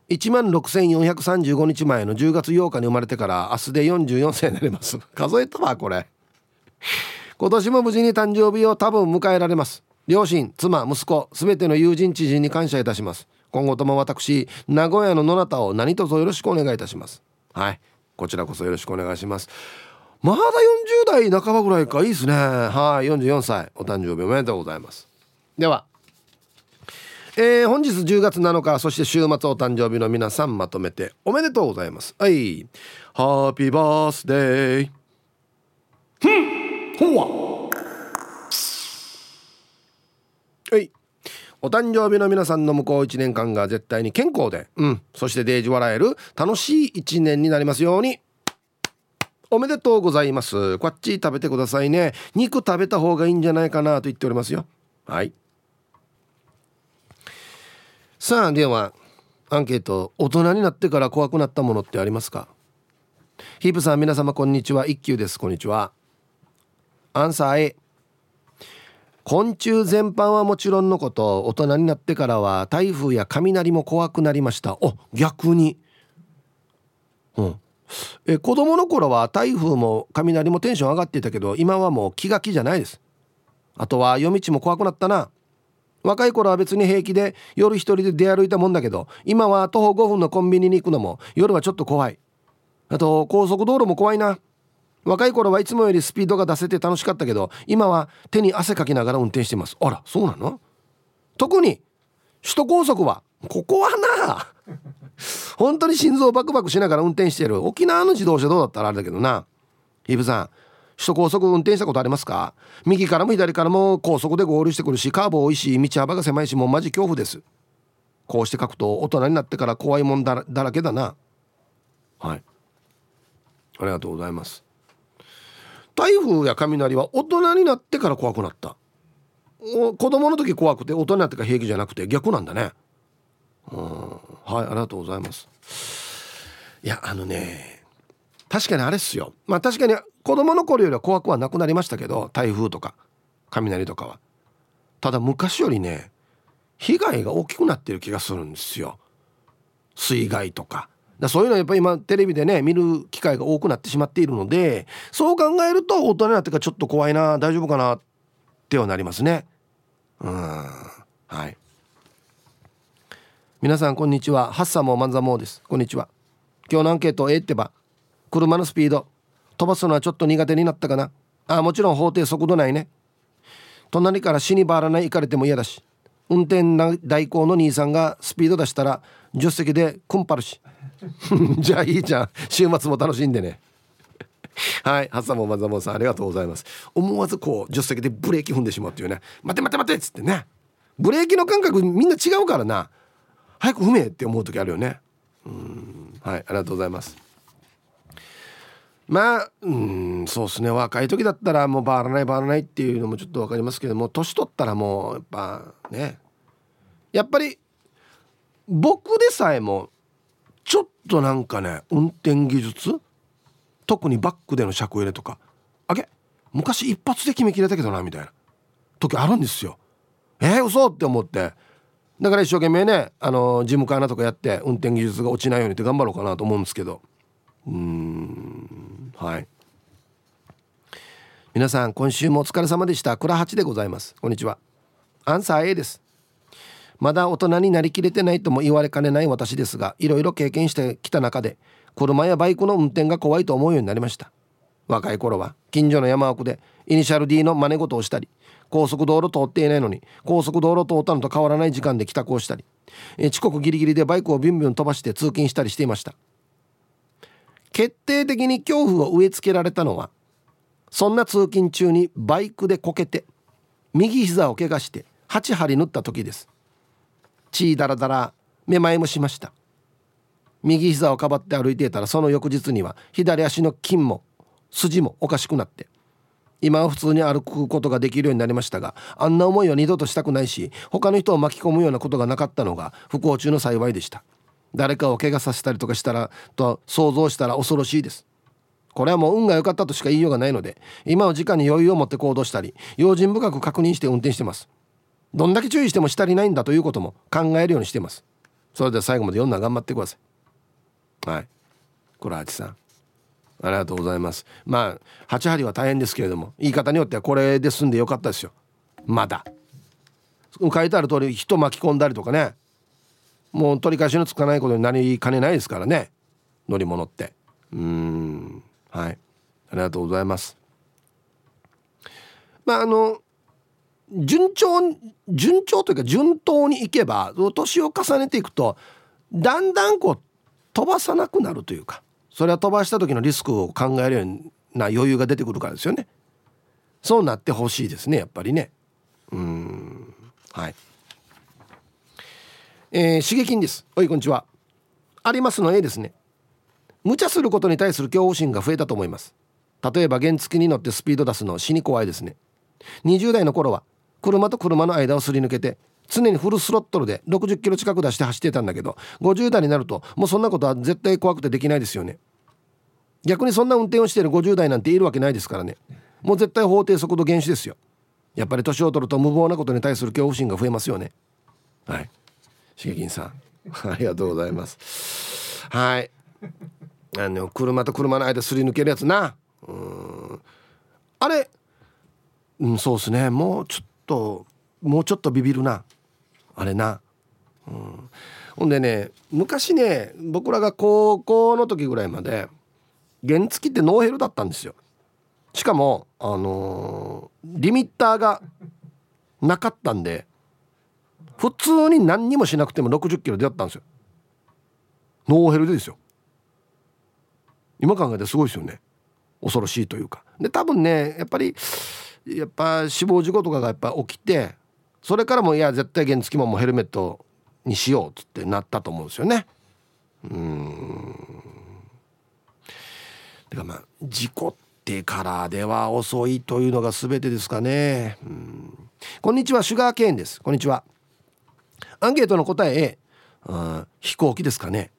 1万6435日前の10月8日に生まれてから明日で44歳になります。数えたわこれ。今年も無事に誕生日を多分迎えられます。両親妻息子すべての友人知人に感謝いたします。今後とも私名古屋の野中を何卒よろしくお願いいたします。はい。こちらこそよろしくお願いします。まだ40代半ばぐらいかいいですね。はい44歳お誕生日おめでとうございます。ではえー、本日10月7日そして週末お誕生日の皆さんまとめておめでとうございます。はい。ハッピーバースデーふんほわは？い。お誕生日の皆さんの向こう1年間が絶対に健康でうん。そしてデージ笑える楽しい1年になりますようにおめでとうございます。こっち食べてくださいね。肉食べた方がいいんじゃないかなと言っておりますよ。はい。さあではアンケート。大人になってから怖くなったものってありますか？ヒープさん皆様こんにちは。一休です。こんにちは。アンサー A 昆虫全般はもちろんのこと大人になってからは台風や雷も怖くなりました。お逆に。うん。え子供の頃は台風も雷もテンション上がっていたけど今はもう気が気じゃないです。あとは夜道も怖くなったな。若い頃は別に平気で夜一人で出歩いたもんだけど今は徒歩5分のコンビニに行くのも夜はちょっと怖い。あと高速道路も怖いな。若い頃はいつもよりスピードが出せて楽しかったけど今は手に汗かきながら運転してます。あらそうなの？特に首都高速はここはな。本当に心臓バクバクしながら運転してる。沖縄の自動車どうだったらあれだけどな。イブさん首都高速運転したことありますか？右からも左からも高速で合流してくるしカーブ多いし道幅が狭いしもうマジ恐怖です。こうして書くと大人になってから怖いもんだらけだな。はい。ありがとうございます。台風や雷は大人になってから怖くなった。子供の時怖くて大人になってから平気じゃなくて逆なんだね。はいありがとうございます。いやあのね確かにあれっすよ。まあ確かに子供の頃よりは怖くはなくなりましたけど台風とか雷とかは。ただ昔よりね被害が大きくなってる気がするんですよ。水害とか。だそういうのはやっぱり今テレビでね見る機会が多くなってしまっているのでそう考えると大人になってからちょっと怖いな大丈夫かなってはなりますね。うん。はい。皆さんこんにちは。ハッサモーマンザモーです。こんにちは。今日のアンケート A ってば車のスピード。飛ばすのはちょっと苦手になったかな。あもちろん法定速度内ね。隣から死にばらない行かれても嫌だし。運転代行の兄さんがスピード出したら助手席でクンパるし。じゃあいいじゃん。週末も楽しんでね。はい。ハッサモマザモンさんありがとうございます。思わずこう助手席でブレーキ踏んでしまうっていうね。待て待て待てっつってね。ブレーキの感覚みんな違うからな。早く踏めって思う時あるよね。うん。はいありがとうございます。まあうんそうですね。若い時だったらもうバーらないバーらないっていうのもちょっと分かりますけども年取ったらもうやっぱね。やっぱり僕でさえもちょっとなんかね運転技術特にバックでの車庫入れとかあげ昔一発で決めきれたけどなみたいな時あるんですよ。えー、嘘って思って。だから一生懸命ねあの事務官とかやって運転技術が落ちないようにって頑張ろうかなと思うんですけど。うんはい。皆さん今週もお疲れ様でした。倉八でございます。こんにちは。アンサー A です。まだ大人になりきれてないとも言われかねない私ですがいろいろ経験してきた中で車やバイクの運転が怖いと思うようになりました。若い頃は近所の山奥でイニシャル D の真似事をしたり高速道路通っていないのに高速道路通ったのと変わらない時間で帰宅をしたり遅刻ギリギリでバイクをビュンビュン飛ばして通勤したりしていました。決定的に恐怖を植え付けられたのはそんな通勤中にバイクでこけて右膝を怪我して8針縫った時です。血だらだらめまいもしました。右膝をかばって歩いていたらその翌日には左足の筋も筋もおかしくなって今は普通に歩くことができるようになりましたがあんな思いを二度としたくないし他の人を巻き込むようなことがなかったのが不幸中の幸いでした。誰かを怪我させたりとかしたらと想像したら恐ろしいです。これはもう運が良かったとしか言いようがないので今は時間に余裕を持って行動したり用心深く確認して運転してます。どんだけ注意してもしたりないんだということも考えるようにしてます。それでは最後まで読んだ頑張ってください。はい。これはちさん。ありがとうございます。まあ8針は大変ですけれども言い方によってはこれで済んでよかったですよ。まだ。書いてある通り人巻き込んだりとかね。もう取り返しのつかないことになりかねないですからね。乗り物って。うん。はい。ありがとうございます。まああの順調順調というか順当にいけば年を重ねていくとだんだんこう飛ばさなくなるというか。それは飛ばした時のリスクを考えるような余裕が出てくるからですよね。そうなってほしいですねやっぱりね。うん。はい。えー、刺激です。おいこんにちは。ありますの A ですね。無茶することに対する恐怖心が増えたと思います。例えば原付に乗ってスピード出すの死に怖いですね。20代の頃は車と車の間をすり抜けて常にフルスロットルで60キロ近く出して走ってたんだけど50代になるともうそんなことは絶対怖くてできないですよね。逆にそんな運転をしている50代なんているわけないですからね。もう絶対法定速度減止ですよ。やっぱり年を取ると無謀なことに対する恐怖心が増えますよね。はい。しげきんさん。ありがとうございます。はい。あの車と車の間すり抜けるやつな。うん。あれ？うんそうっすね。もうちょっともうちょっとビビるな。あれな。うん。ほんでね昔ね僕らが高校の時ぐらいまで原付ってノーヘルだったんですよ。しかもあのー、リミッターがなかったんで普通に何にもしなくても60キロ出会ったんですよ。ノーヘルでですよ。今考えてすごいですよね。恐ろしいというか。で多分ねやっぱりやっぱ死亡事故とかがやっぱ起きてそれからもいや絶対原付ももうヘルメットにしようっつってなったと思うんですよね。うん。てかまあ事故ってからでは遅いというのが全てですかね。うん。こんにちはシュガーケーンです。こんにちは。アンケートの答え A うん飛行機ですかね。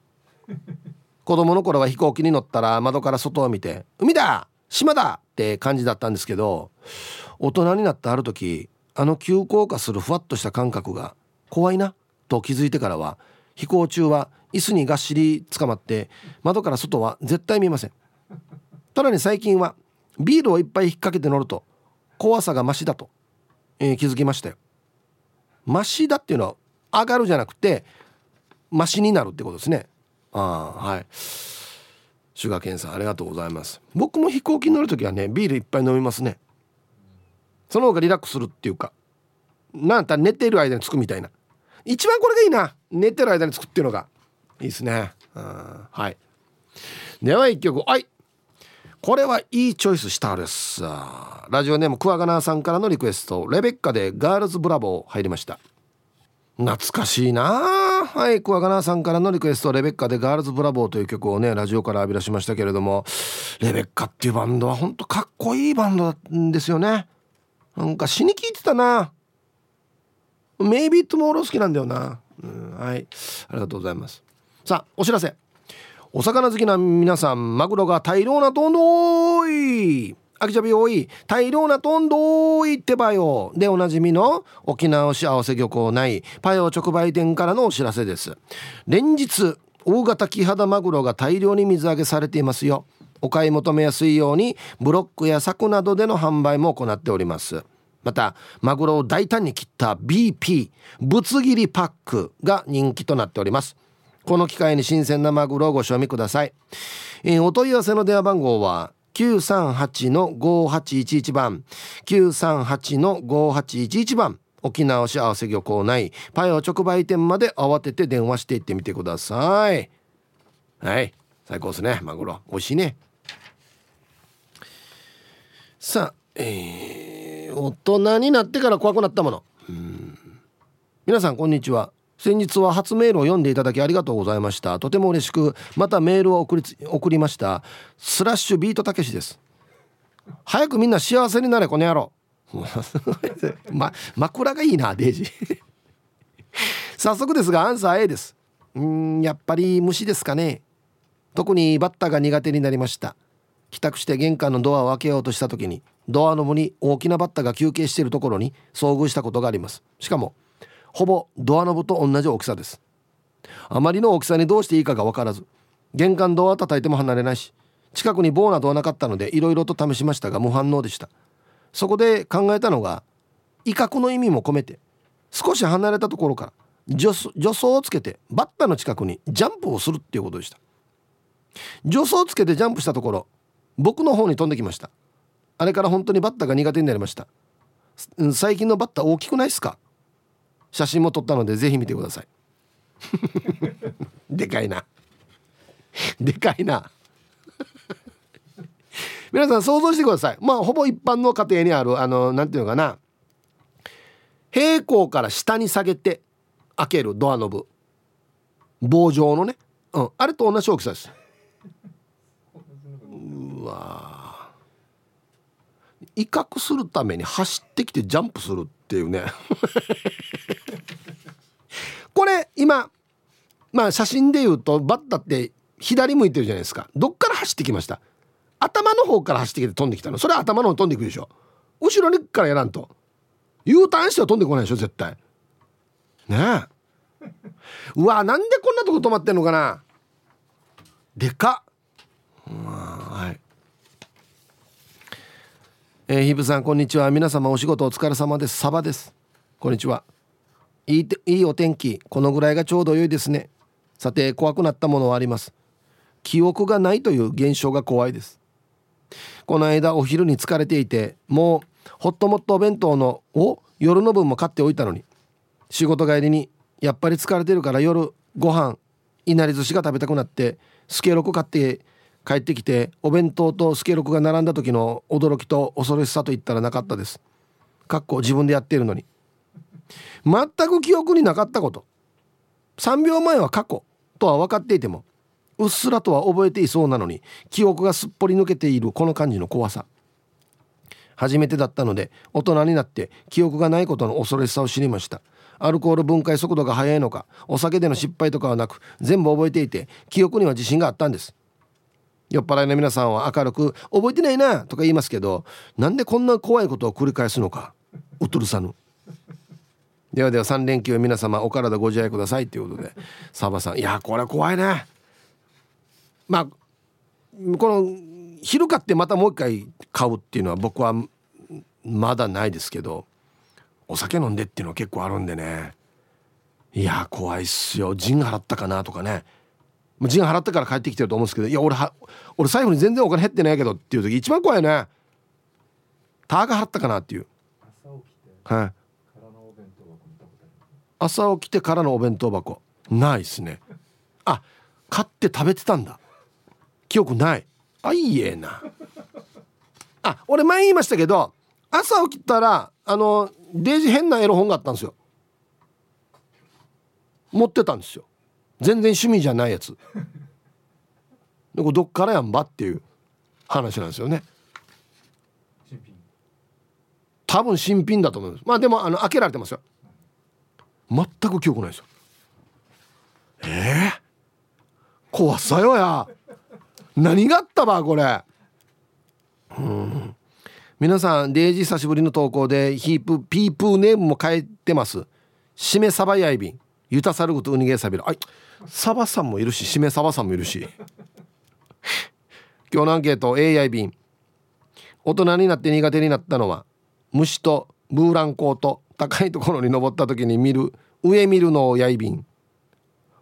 子供の頃は飛行機に乗ったら窓から外を見て「海だ島だ!」って感じだったんですけど大人になったある時あの急降下するふわっとした感覚が怖いなと気づいてからは飛行中は椅子にがっしり捕まって窓から外は絶対見えません。さらに最近はビールをいっぱい引っ掛けて乗ると怖さがマシだと、えー、気づきましたよ。マシだっていうのは上がるじゃなくてマシになるってことですね。ああはい。シュガーケンさんありがとうございます。僕も飛行機に乗る時はねビールいっぱい飲みますね。その方がリラックスするっていうかなんた寝てる間につくみたいな。一番これがいいな。寝てる間につくっていうのが。いいですね。はい。では一曲。はい。これはいいチョイスしたです。ラジオネームクワガナーさんからのリクエスト。レベッカでガールズブラボー入りました。懐かしいなはい。クワガナーさんからのリクエスト。レベッカでガールズブラボーという曲をねラジオから浴び出しましたけれどもレベッカっていうバンドはほんとかっこいいバンドなんですよね。なんか死に聞いてたな。メイビートモーロー好きなんだよな、うん、はい。ありがとうございます。さあお知らせ。お魚好きな皆さんマグロが大量なとんどい秋茶日多い。大量なとんどいってばよ。でおなじみの沖縄市合わせ漁港内パヨ直売店からのお知らせです。連日大型キハダマグロが大量に水揚げされていますよ。お買い求めやすいようにブロックや柵などでの販売も行っております。またマグロを大胆に切った BP ぶつ切りパックが人気となっております。この機会に新鮮なマグロをご賞味ください、えー、お問い合わせの電話番号は938-5811番。938-5811番。沖縄市合わせ漁港内パイオ直売店まで慌てて電話していってみてください。はい。最高ですねマグロ。美味しいね。さあえー、大人になってから怖くなったもの。皆さんこんにちは。先日は初メールを読んでいただきありがとうございました。とても嬉しくまたメールを送り送りました。スラッシュビートたけしです。早くみんな幸せになれこの野郎。ま、枕がいいなデイジ 早速ですがアンサー A です。うんやっぱり虫ですかね。特にバッタが苦手になりました。帰宅して玄関のドアを開けようとした時にドアノブに大きなバッタが休憩しているところに遭遇したことがあります。しかもほぼドアノブと同じ大きさです。あまりの大きさにどうしていいかが分からず玄関ドア叩いても離れないし近くに棒などはなかったのでいろいろと試しましたが無反応でした。そこで考えたのが威嚇の意味も込めて少し離れたところから助走をつけてバッタの近くにジャンプをするっていうことでした。助走をつけてジャンプしたところ僕の方に飛んできました。あれから本当にバッタが苦手になりました。最近のバッタ大きくないですか？写真も撮ったのでぜひ見てください。でかいな。でかいな。皆さん想像してください。まあほぼ一般の家庭にあるあの何ていうのかな。平行から下に下げて開けるドアノブ。棒状のね、うん、あれと同じ大きさです。威嚇するために走ってきてジャンプするっていうね。これ今まあ写真で言うとバッタって左向いてるじゃないですか。どっから走ってきました？頭の方から走ってきて飛んできたの？それは頭の方飛んでいくでしょ。後ろにからやらんと。U ターンしては飛んでこないでしょ絶対。ねえ。うわなんでこんなとこ止まってんのかな。でかっ。はい。えー、ヒブさんこんにちは。皆様お仕事お疲れ様です。サバです。こんにちは。いいいいお天気。このぐらいがちょうど良いですね。さて怖くなったものはあります。記憶がないという現象が怖いです。この間お昼に疲れていてもうホットモットお弁当のを夜の分も買っておいたのに。仕事帰りにやっぱり疲れてるから夜ご飯いなり寿司が食べたくなってスケロク買って帰ってきてお弁当とスケロクが並んだ時の驚きと恐ろしさと言ったらなかったです。かっこ自分でやっているのに。全く記憶になかったこと。3秒前は過去とは分かっていてもうっすらとは覚えていそうなのに記憶がすっぽり抜けているこの感じの怖さ。初めてだったので大人になって記憶がないことの恐ろしさを知りました。アルコール分解速度が速いのかお酒での失敗とかはなく全部覚えていて記憶には自信があったんです。酔っ払いの皆さんは明るく「覚えてないな」とか言いますけどなんでこんな怖いことを繰り返すのかうとるさぬ。ではでは3連休皆様お体ご自愛くださいということでサバさんいやこれは怖いねまあこの昼買ってまたもう一回買うっていうのは僕はまだないですけどお酒飲んでっていうのは結構あるんでね。いや怖いっすよ。陣払ったかなとかね。陣払ってから帰ってきてると思うんですけどいや俺は俺最後に全然お金減ってないけどっていう時一番怖いね。ターが払ったかなっていう。はい。朝起きてからのお弁当箱。ないっすね。あ買って食べてたんだ。記憶ない。あいいえな。あ俺前言いましたけど朝起きたらあのデージ変なエロ本があったんですよ。持ってたんですよ全然趣味じゃないやつ。でこどっからやんばっていう話なんですよね。多分新品だと思います。まあでもあの開けられてますよ。全く記憶ないですよ。ええー、怖さよや。何があったばこれ。うん。皆さんデイジー久しぶりの投稿でヒープピープーネームも変えてます。しめサバヤイビンゆたさることウニゲーサビルあいサバさんもいるししめサバさんもいるし。今日のアンケート AI 便大人になって苦手になったのは虫とブーランコーと高いところに登った時に見る上見るのをやいびん。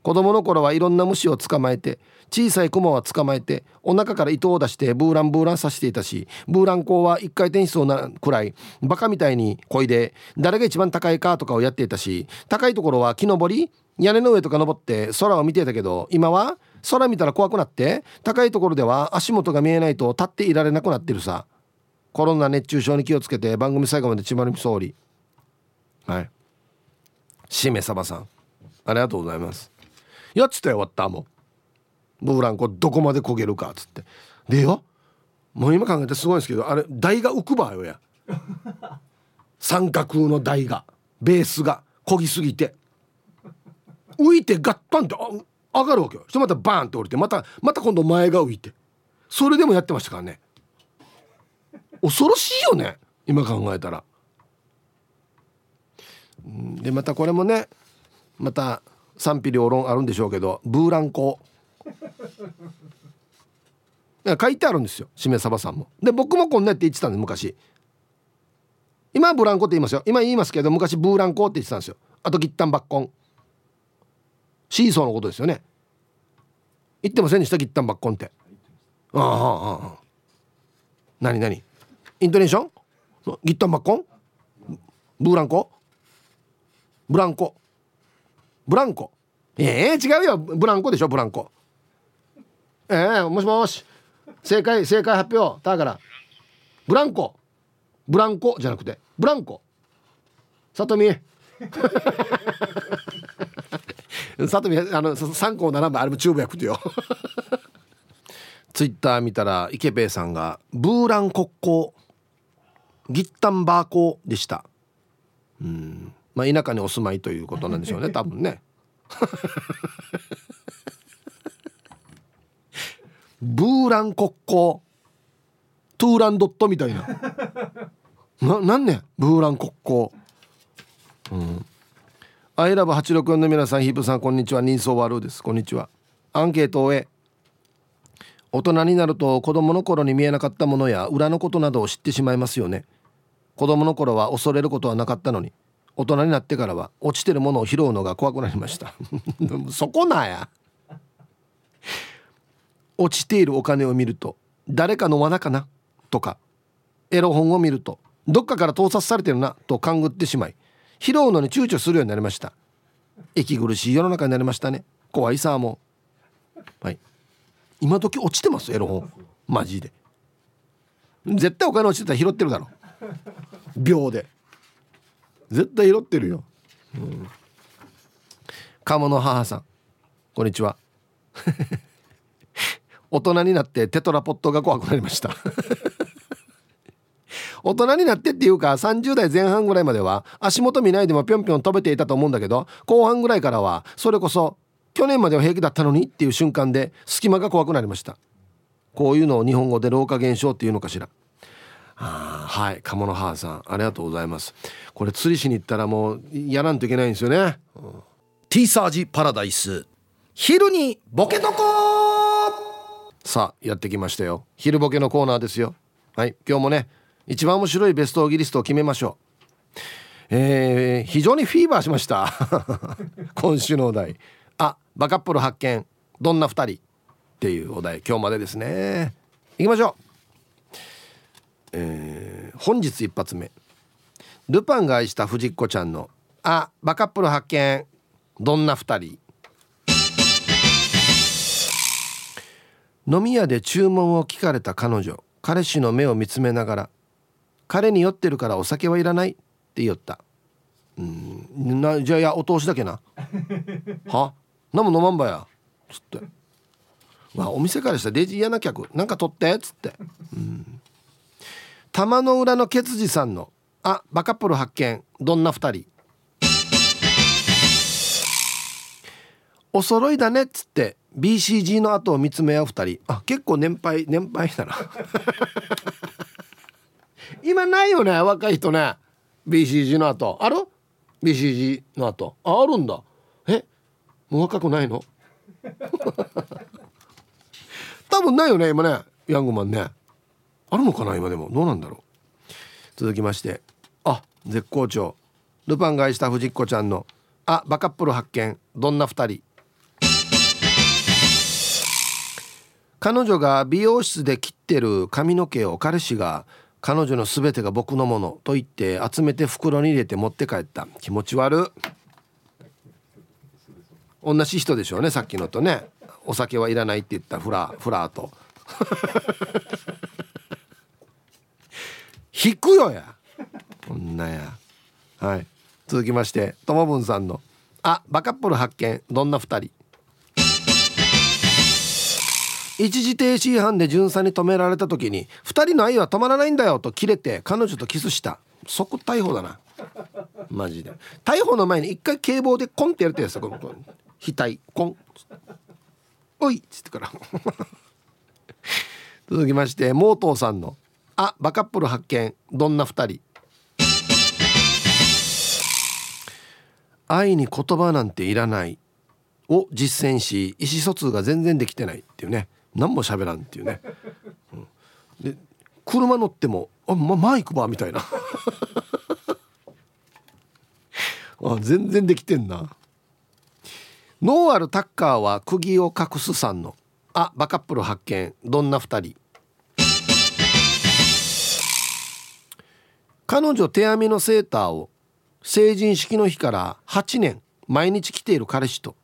子供の頃はいろんな虫を捕まえて小さいクモは捕まえてお腹から糸を出してブーランブーランさせていたしブーランコは一回転しそうなくらいバカみたいにこいで誰が一番高いかとかをやっていたし高いところは木登り屋根の上とか登って空を見てたけど今は空見たら怖くなって高いところでは足元が見えないと立っていられなくなってるさ。コロナ熱中症に気をつけて番組最後までちまり総理はい。しめさばさん。ありがとうございます。やっつったよ終わったもう。ブーランコどこまで焦げるかっつって。でよもう今考えてすごいんですけどあれ台が浮くばよや。三角の台がベースが漕ぎすぎて。浮いてガッパンって上がるわけよ。そしてまたバーンって降りてまたまた今度前が浮いて。それでもやってましたからね。恐ろしいよね今考えたら。でまたこれもねまた賛否両論あるんでしょうけどブーランコ。書いてあるんですよしめさばさんも。で僕もこんなって言ってたんです昔。今はブランコって言いますよ。今言いますけど昔ブーランコって言ってたんですよ。あとギッタンバッコン。シーソーのことですよね。言ってませんでしたギッタンバッコンって。ああああ何何？イントネーション？ギッタンバッコン？ブーランコ？ブランコ。ブランコ。ええー、違うよ。ブランコでしょブランコ。ええー、もしもし。正解正解発表。だからブランコ。ブランコじゃなくてブランコ。さとみさとみあの3個7番あれもチューブやくてよ。ツイッター見たら池兵衛さんがブーラン国交ギッタンバーコーでした。うん。まあ田舎にお住まいということなんでしょうね多分ね。ブーラン国交トゥーランドットみたいな。ななんねブーラン国交うん。アイラブ864の皆さんヒープさんこんにちは。人相悪です。こんにちは。アンケートを終え大人になると子供の頃に見えなかったものや裏のことなどを知ってしまいますよね。子供の頃は恐れることはなかったのに大人になってからは落ちてるものを拾うのが怖くなりました。そこなや。落ちているお金を見ると誰かの罠かな？とかエロ本を見るとどっかから盗撮されてるな？と勘ぐってしまい拾うのに躊躇するようになりました。息苦しい世の中になりましたね。怖いさもはい。今時落ちてます？エロ本。マジで。絶対お金落ちてたら拾ってるだろ。秒で。絶対拾ってるよ、うん、鴨の母さん。こんにちは。大人になってテトラポットが怖くなりました。大人になってっていうか30代前半ぐらいまでは足元見ないでもぴょんぴょん飛べていたと思うんだけど後半ぐらいからはそれこそ去年までは平気だったのにっていう瞬間で隙間が怖くなりました。こういうのを日本語で老化現象っていうのかしら。はい鴨の母さんありがとうございます。これ釣りしに行ったらもうやらんといけないんですよね、うん、ティーサージパラダイス。昼にボケとこさあやってきましたよ。昼ボケのコーナーですよ。はい今日もね一番面白いベストオギリストを決めましょう。えー、非常にフィーバーしました。今週のお題。あバカップル発見。どんな2人？っていうお題。今日までですね。いきましょう。えー、本日一発目。ルパンが愛した藤子ちゃんの「あバカップル発見。どんな2人」飲み屋で注文を聞かれた彼女。彼氏の目を見つめながら彼に酔ってるからお酒はいらないって言った。うんなじゃあいやお通しだけな。は？何も飲まんばや。つって。わお店からしたらデジ嫌な客。なんか取って？っつって。うん。玉の裏のケツジさんの「あバカップル発見。どんな2人」お揃いだね。っつって BCG の後を見つめ合う2人。あ結構年配年配だな。今ないよね若い人ね。BCG の後。ある？BCG の後。ああるんだ。え？もう若くないの？多分ないよね今ね。ヤングマンね。あるのかな今でも？どうなんだろう。続きまして。あ絶好調。ルパンが愛した藤子ちゃんの「あバカップル発見。どんな2人」彼女が美容室で切ってる髪の毛を彼氏が彼女の全てが僕のものと言って集めて袋に入れて持って帰った。気持ち悪同じ人でしょうねさっきのとね。お酒はいらないって言った。フラフラーと。引くよや。こんなや。はい。続きましてともぶんさんの「あバカップル発見。どんな2人」一時停止違反で巡査に止められた時に「2人の愛は止まらないんだよ」と切れて彼女とキスした。即逮捕だな。マジで。逮捕の前に一回警棒でコンってやるってやつ。この額コン。おい！っつってから。続きましてモートーさんの「あバカップル発見。どんな2人」愛に言葉なんていらない。を実践し意思疎通が全然できてないっていうね。何も喋らんっていうね、うん、で車乗っても「あ、ま、マイクば」みたいな。あ全然できてんな。ノーアルタッカーは釘を隠すさんの「あバカップル発見。どんな2人」彼女手編みのセーターを成人式の日から8年毎日着ている彼氏と。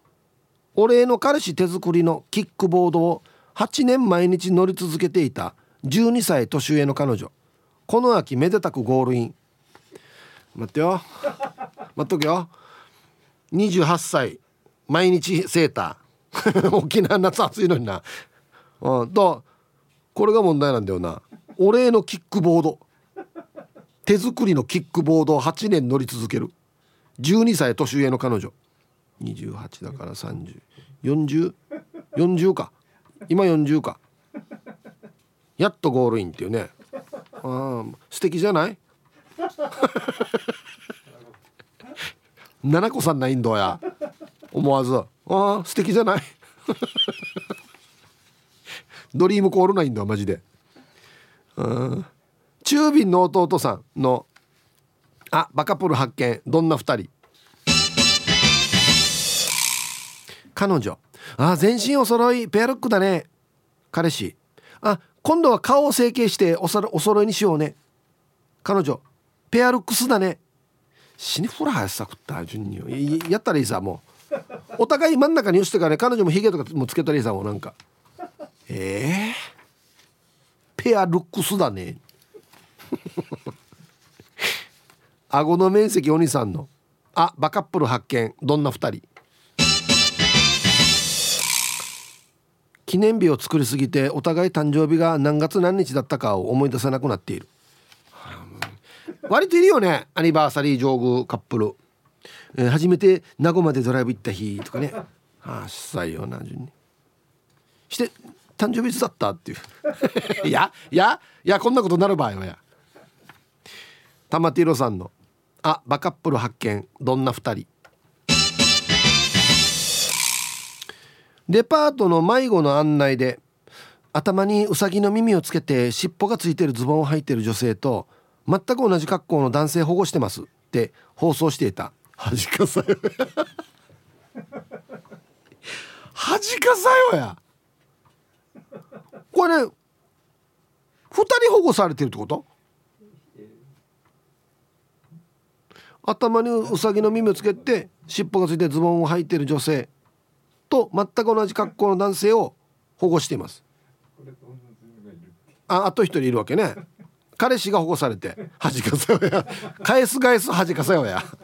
お礼の彼氏手作りのキックボードを8年毎日乗り続けていた12歳年上の彼女。この秋めでたくゴールイン。待ってよ。待っとけよ。28歳毎日セーター。沖縄夏暑いのにな。うん。とこれが問題なんだよな。お礼のキックボード。手作りのキックボードを8年乗り続ける。12歳年上の彼女。28だから304040か。今40か。やっとゴールインっていうね。あ素敵じゃない？七子さんなインドや。思わず。ああ素敵じゃない？ドリームコールなインドはマジで。うん中瓶の弟さんの「あバカプル発見。どんな2人」彼女。あ全身お揃いペアルックだね。彼氏。あ今度は顔を整形しておそお揃いにしようね。彼女ペアルックスだね。死にフラハさくった順にやったらいいさもう。お互い真ん中に寄してからね彼女もヒゲとかもつけたらいいさもうなんか。ええー、ペアルックスだね。顎の面積お兄さんの。あバカップル発見。どんな2人？記念日を作りすぎてお互い誕生日が何月何日だったかを思い出さなくなっている。割といるよねアニバーサリー上宮カップル、えー、初めて名護までドライブ行った日とかね。ああ主催よな順に。して誕生日いつだったっていう。い やいやいやこんなことなる場合はや。玉ティロさんの「あバカップル発見。どんな2人」デパートの迷子の案内で頭にウサギの耳をつけて尻尾がついてるズボンを履いてる女性と全く同じ格好の男性保護してますって放送していた。恥かさよ。恥かさよや。これね2人保護されてるってこと？頭にウサギの耳をつけて尻尾がついてズボンを履いてる女性と全く同じ格好の男性を保護しています。ああと一人いるわけね。彼氏が保護されて恥かせよや。返す返す恥かせよや。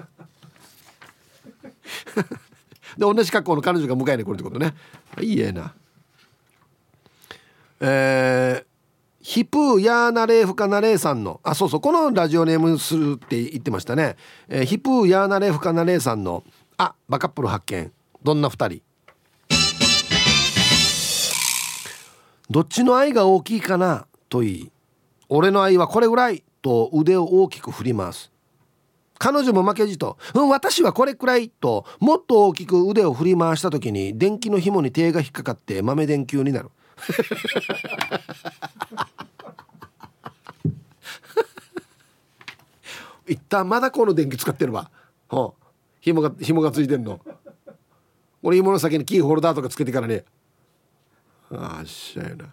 で同じ格好の彼女が迎えに来るってことね。いいえな。えー、ヒプーヤーナレーフカナレーさんのあそうそうこのラジオネームするって言ってましたね、えー、ヒプーヤーナレーフカナレーさんのあバカップル発見。どんな2人？どっちの愛が大きいかなと言い俺の愛はこれぐらいと腕を大きく振ります。彼女も負けじと「うん私はこれくらい」ともっと大きく腕を振り回した時に電気の紐に手が引っかかって豆電球になる。一旦まだこの電気使ってるわ。ほう。紐が紐がついてんの。俺紐の先にキーホルダーとかつけてからね。あっしゃいな。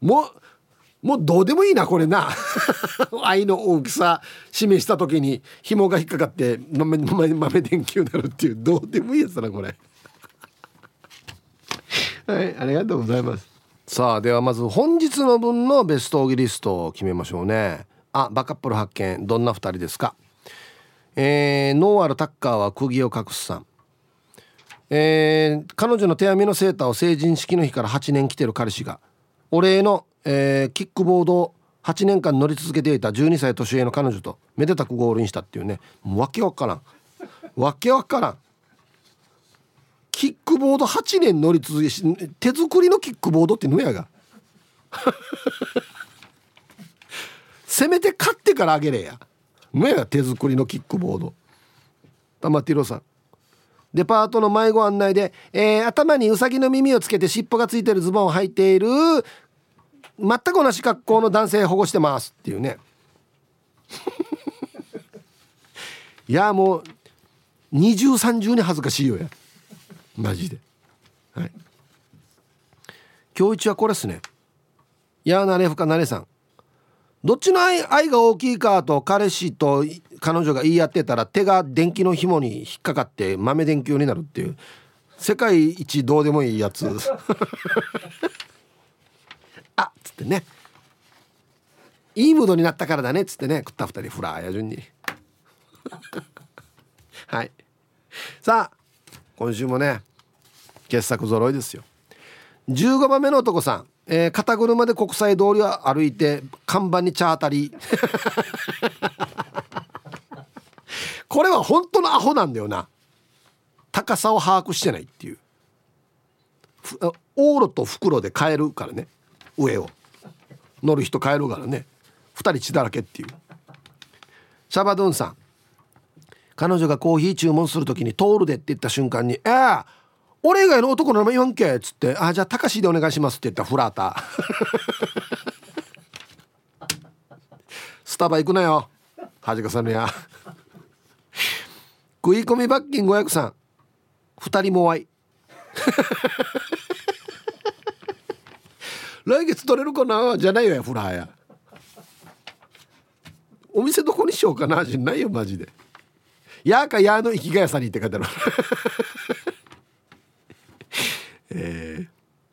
もうもうどうでもいいなこれな。愛の大きさ示した時に紐が引っかかって豆豆豆電球になるっていうどうでもいいやつだなこれ。はいありがとうございます。さあではまず本日の分のベストオギリストを決めましょうね。あバカップル発見どんな2人ですか？えー、ノーアルタッカーは釘を隠すさん。えー、彼女の手編みのセーターを成人式の日から8年来てる彼氏がお礼のえー、キックボードを8年間乗り続けていた12歳年上の彼女とめでたくゴールインしたっていうね。もわけわからん。わけわからん。キックボード8年乗り続けし手作りのキックボードってぬやが。せめて買ってからあげれや。ぬやが手作りのキックボード。玉ティロさん。デパートの迷子案内で、えー、頭にウサギの耳をつけて尻尾がついてるズボンを履いている全く同じ格好の男性保護してますっていうね。いやもう二重三重に恥ずかしいよや。マジで。はい。今日一はこれっすね。やなれふかなれさん。どっちの愛愛が大きいかと彼氏と彼女が言い合ってたら手が電気の紐に引っかかって豆電球になるっていう。世界一どうでもいいやつ。あっつってね。いいムードになったからだねっつってね。食った二人フラーや順に。はい。さあ今週もね傑作揃いですよ。15番目の男さん、えー、肩車で国際通りを歩いて看板にチャータリーこれは本当のアホなんだよな。高さを把握してないっていう。往路と袋で買えるからね。上を。乗る人帰るからね。2人血だらけっていう。シャバドゥンさん。彼女がコーヒー注文する時に「通るで」って言った瞬間に「えー、俺以外の男の名前言わんけ」っつって「あじゃあたかしでお願いします」って言ったフラータ。スタバ行くなよ。はじかさんのや。食い込み罰金500さん。2人もわい。来月取れるかな？じゃないよやフラーや。お店どこにしようかな？じゃないよマジで。やーかやーの生きがやさにって書いてあるえー、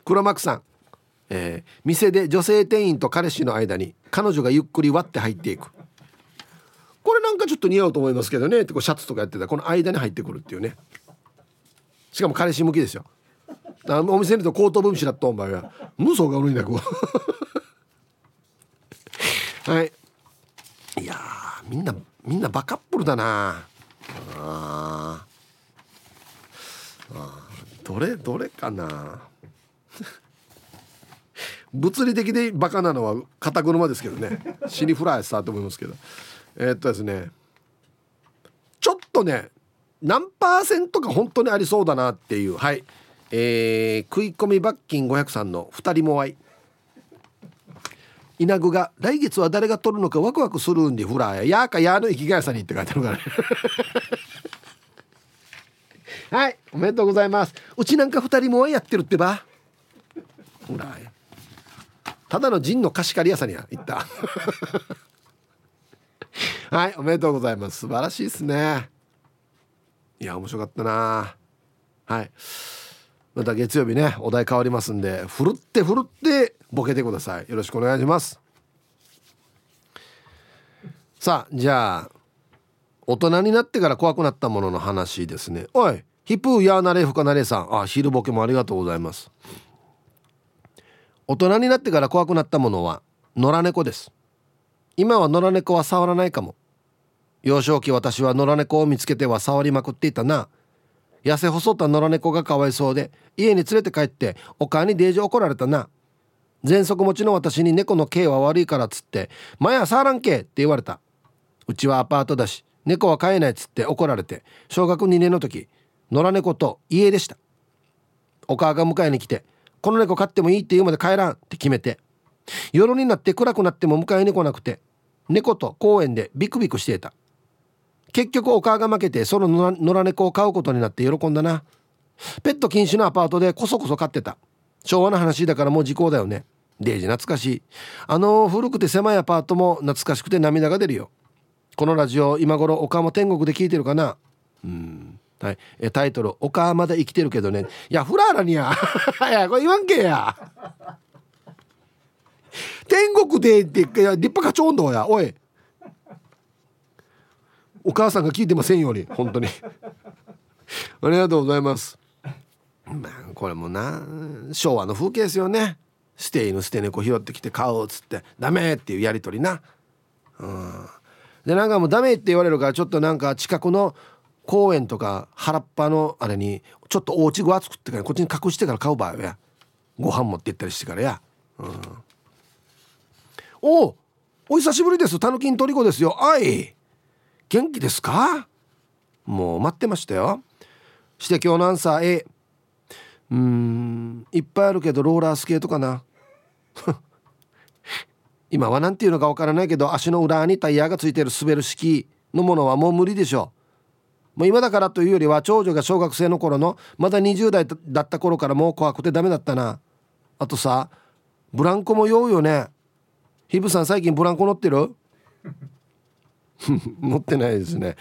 黒幕さん、えー、店で女性店員と彼氏の間に彼女がゆっくり割って入っていく。これなんかちょっと似合うと思いますけどね。ってこうシャツとかやってたこの間に入ってくるっていうね。しかも彼氏向きですよ。お店にと口頭分子だったお前は。無双が悪いんだこ はい。いやみんなみんなバカップルだな。ああどれどれかな。物理的でバカなのは肩車ですけどね。死にフライしたと思いますけど。えー、っとですね。ちょっとね何パーセントか本当にありそうだなっていう。はい。えー、食い込み罰金503の2人もわい。稲具が来月は誰が取るのかワクワクするんでフラーや。やーかやーの生きがやさにって書いてあるからね。はい。おめでとうございます。うちなんか2人もやってるってば。フラーやただのジンの貸し借り屋さんにや行った。はいおめでとうございます。素晴らしいですね。いや面白かったな。はい。また月曜日ねお題変わりますんでふるってふるってボケてください。よろしくお願いします。さあじゃあ大人になってから怖くなったものの話ですね。おいヒプーヤーナレフカナレさん。あ昼ボケもありがとうございます。大人になってから怖くなったものは野良猫です。今は野良猫は触らないかも。幼少期私は野良猫を見つけては触りまくっていたな。痩せ細った野良猫がかわいそうで家に連れて帰ってお母にデージ怒られたな。喘息持ちの私に猫の毛は悪いからっつって「前は触らんけ」って言われたうちはアパートだし猫は飼えないっつって怒られて小学2年の時野良猫と家でした。お母が迎えに来て「この猫飼ってもいいって言うまで帰らん」って決めて。夜になって暗くなっても迎えに来なくて猫と公園でビクビクしていた。結局お母が負けてその野良猫を飼うことになって喜んだな。ペット禁止のアパートでこそこそ飼ってた。昭和の話だからもう時効だよね。デージ懐かしい。あの古くて狭いアパートも懐かしくて涙が出るよ。このラジオ今頃岡も天国で聞いてるかな？うん。はい、えタイトル「岡まだ生きてるけどね」いやフラーラにや。いやこれ言わんけや。天国でって立派課長温や。おい。お母さんが聞いてませんように本当に。ありがとうございます。まあこれもな昭和の風景ですよね。捨て犬捨て猫拾ってきて買うっつってダメっていうやり取りな。うん。でなんかもうダメって言われるからちょっとなんか近くの公園とか原っぱのあれにちょっとお家ごわ作ってからこっちに隠してから買う場合や。ご飯持って行ったりしてからや、うん、おお久しぶりです。たぬきんとりこですよ。あい元気ですか？もう待ってましたよ。して今日のアンサー A うんいっぱいあるけどローラースケートかな。今は何ていうのかわからないけど足の裏にタイヤがついてる滑る式のものはもう無理でしょう。もう今だからというよりは長女が小学生の頃のまだ20代だった頃からもう怖くてダメだったな。あとさブランコも酔うよね。ヒブさん最近ブランコ乗ってる？乗ってないですね。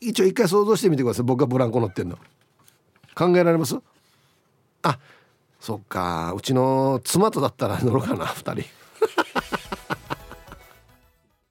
一応一回想像してみてください。僕がブランコ乗ってんの。考えられます？あそっか。うちの妻とだったら乗ろうかな2人。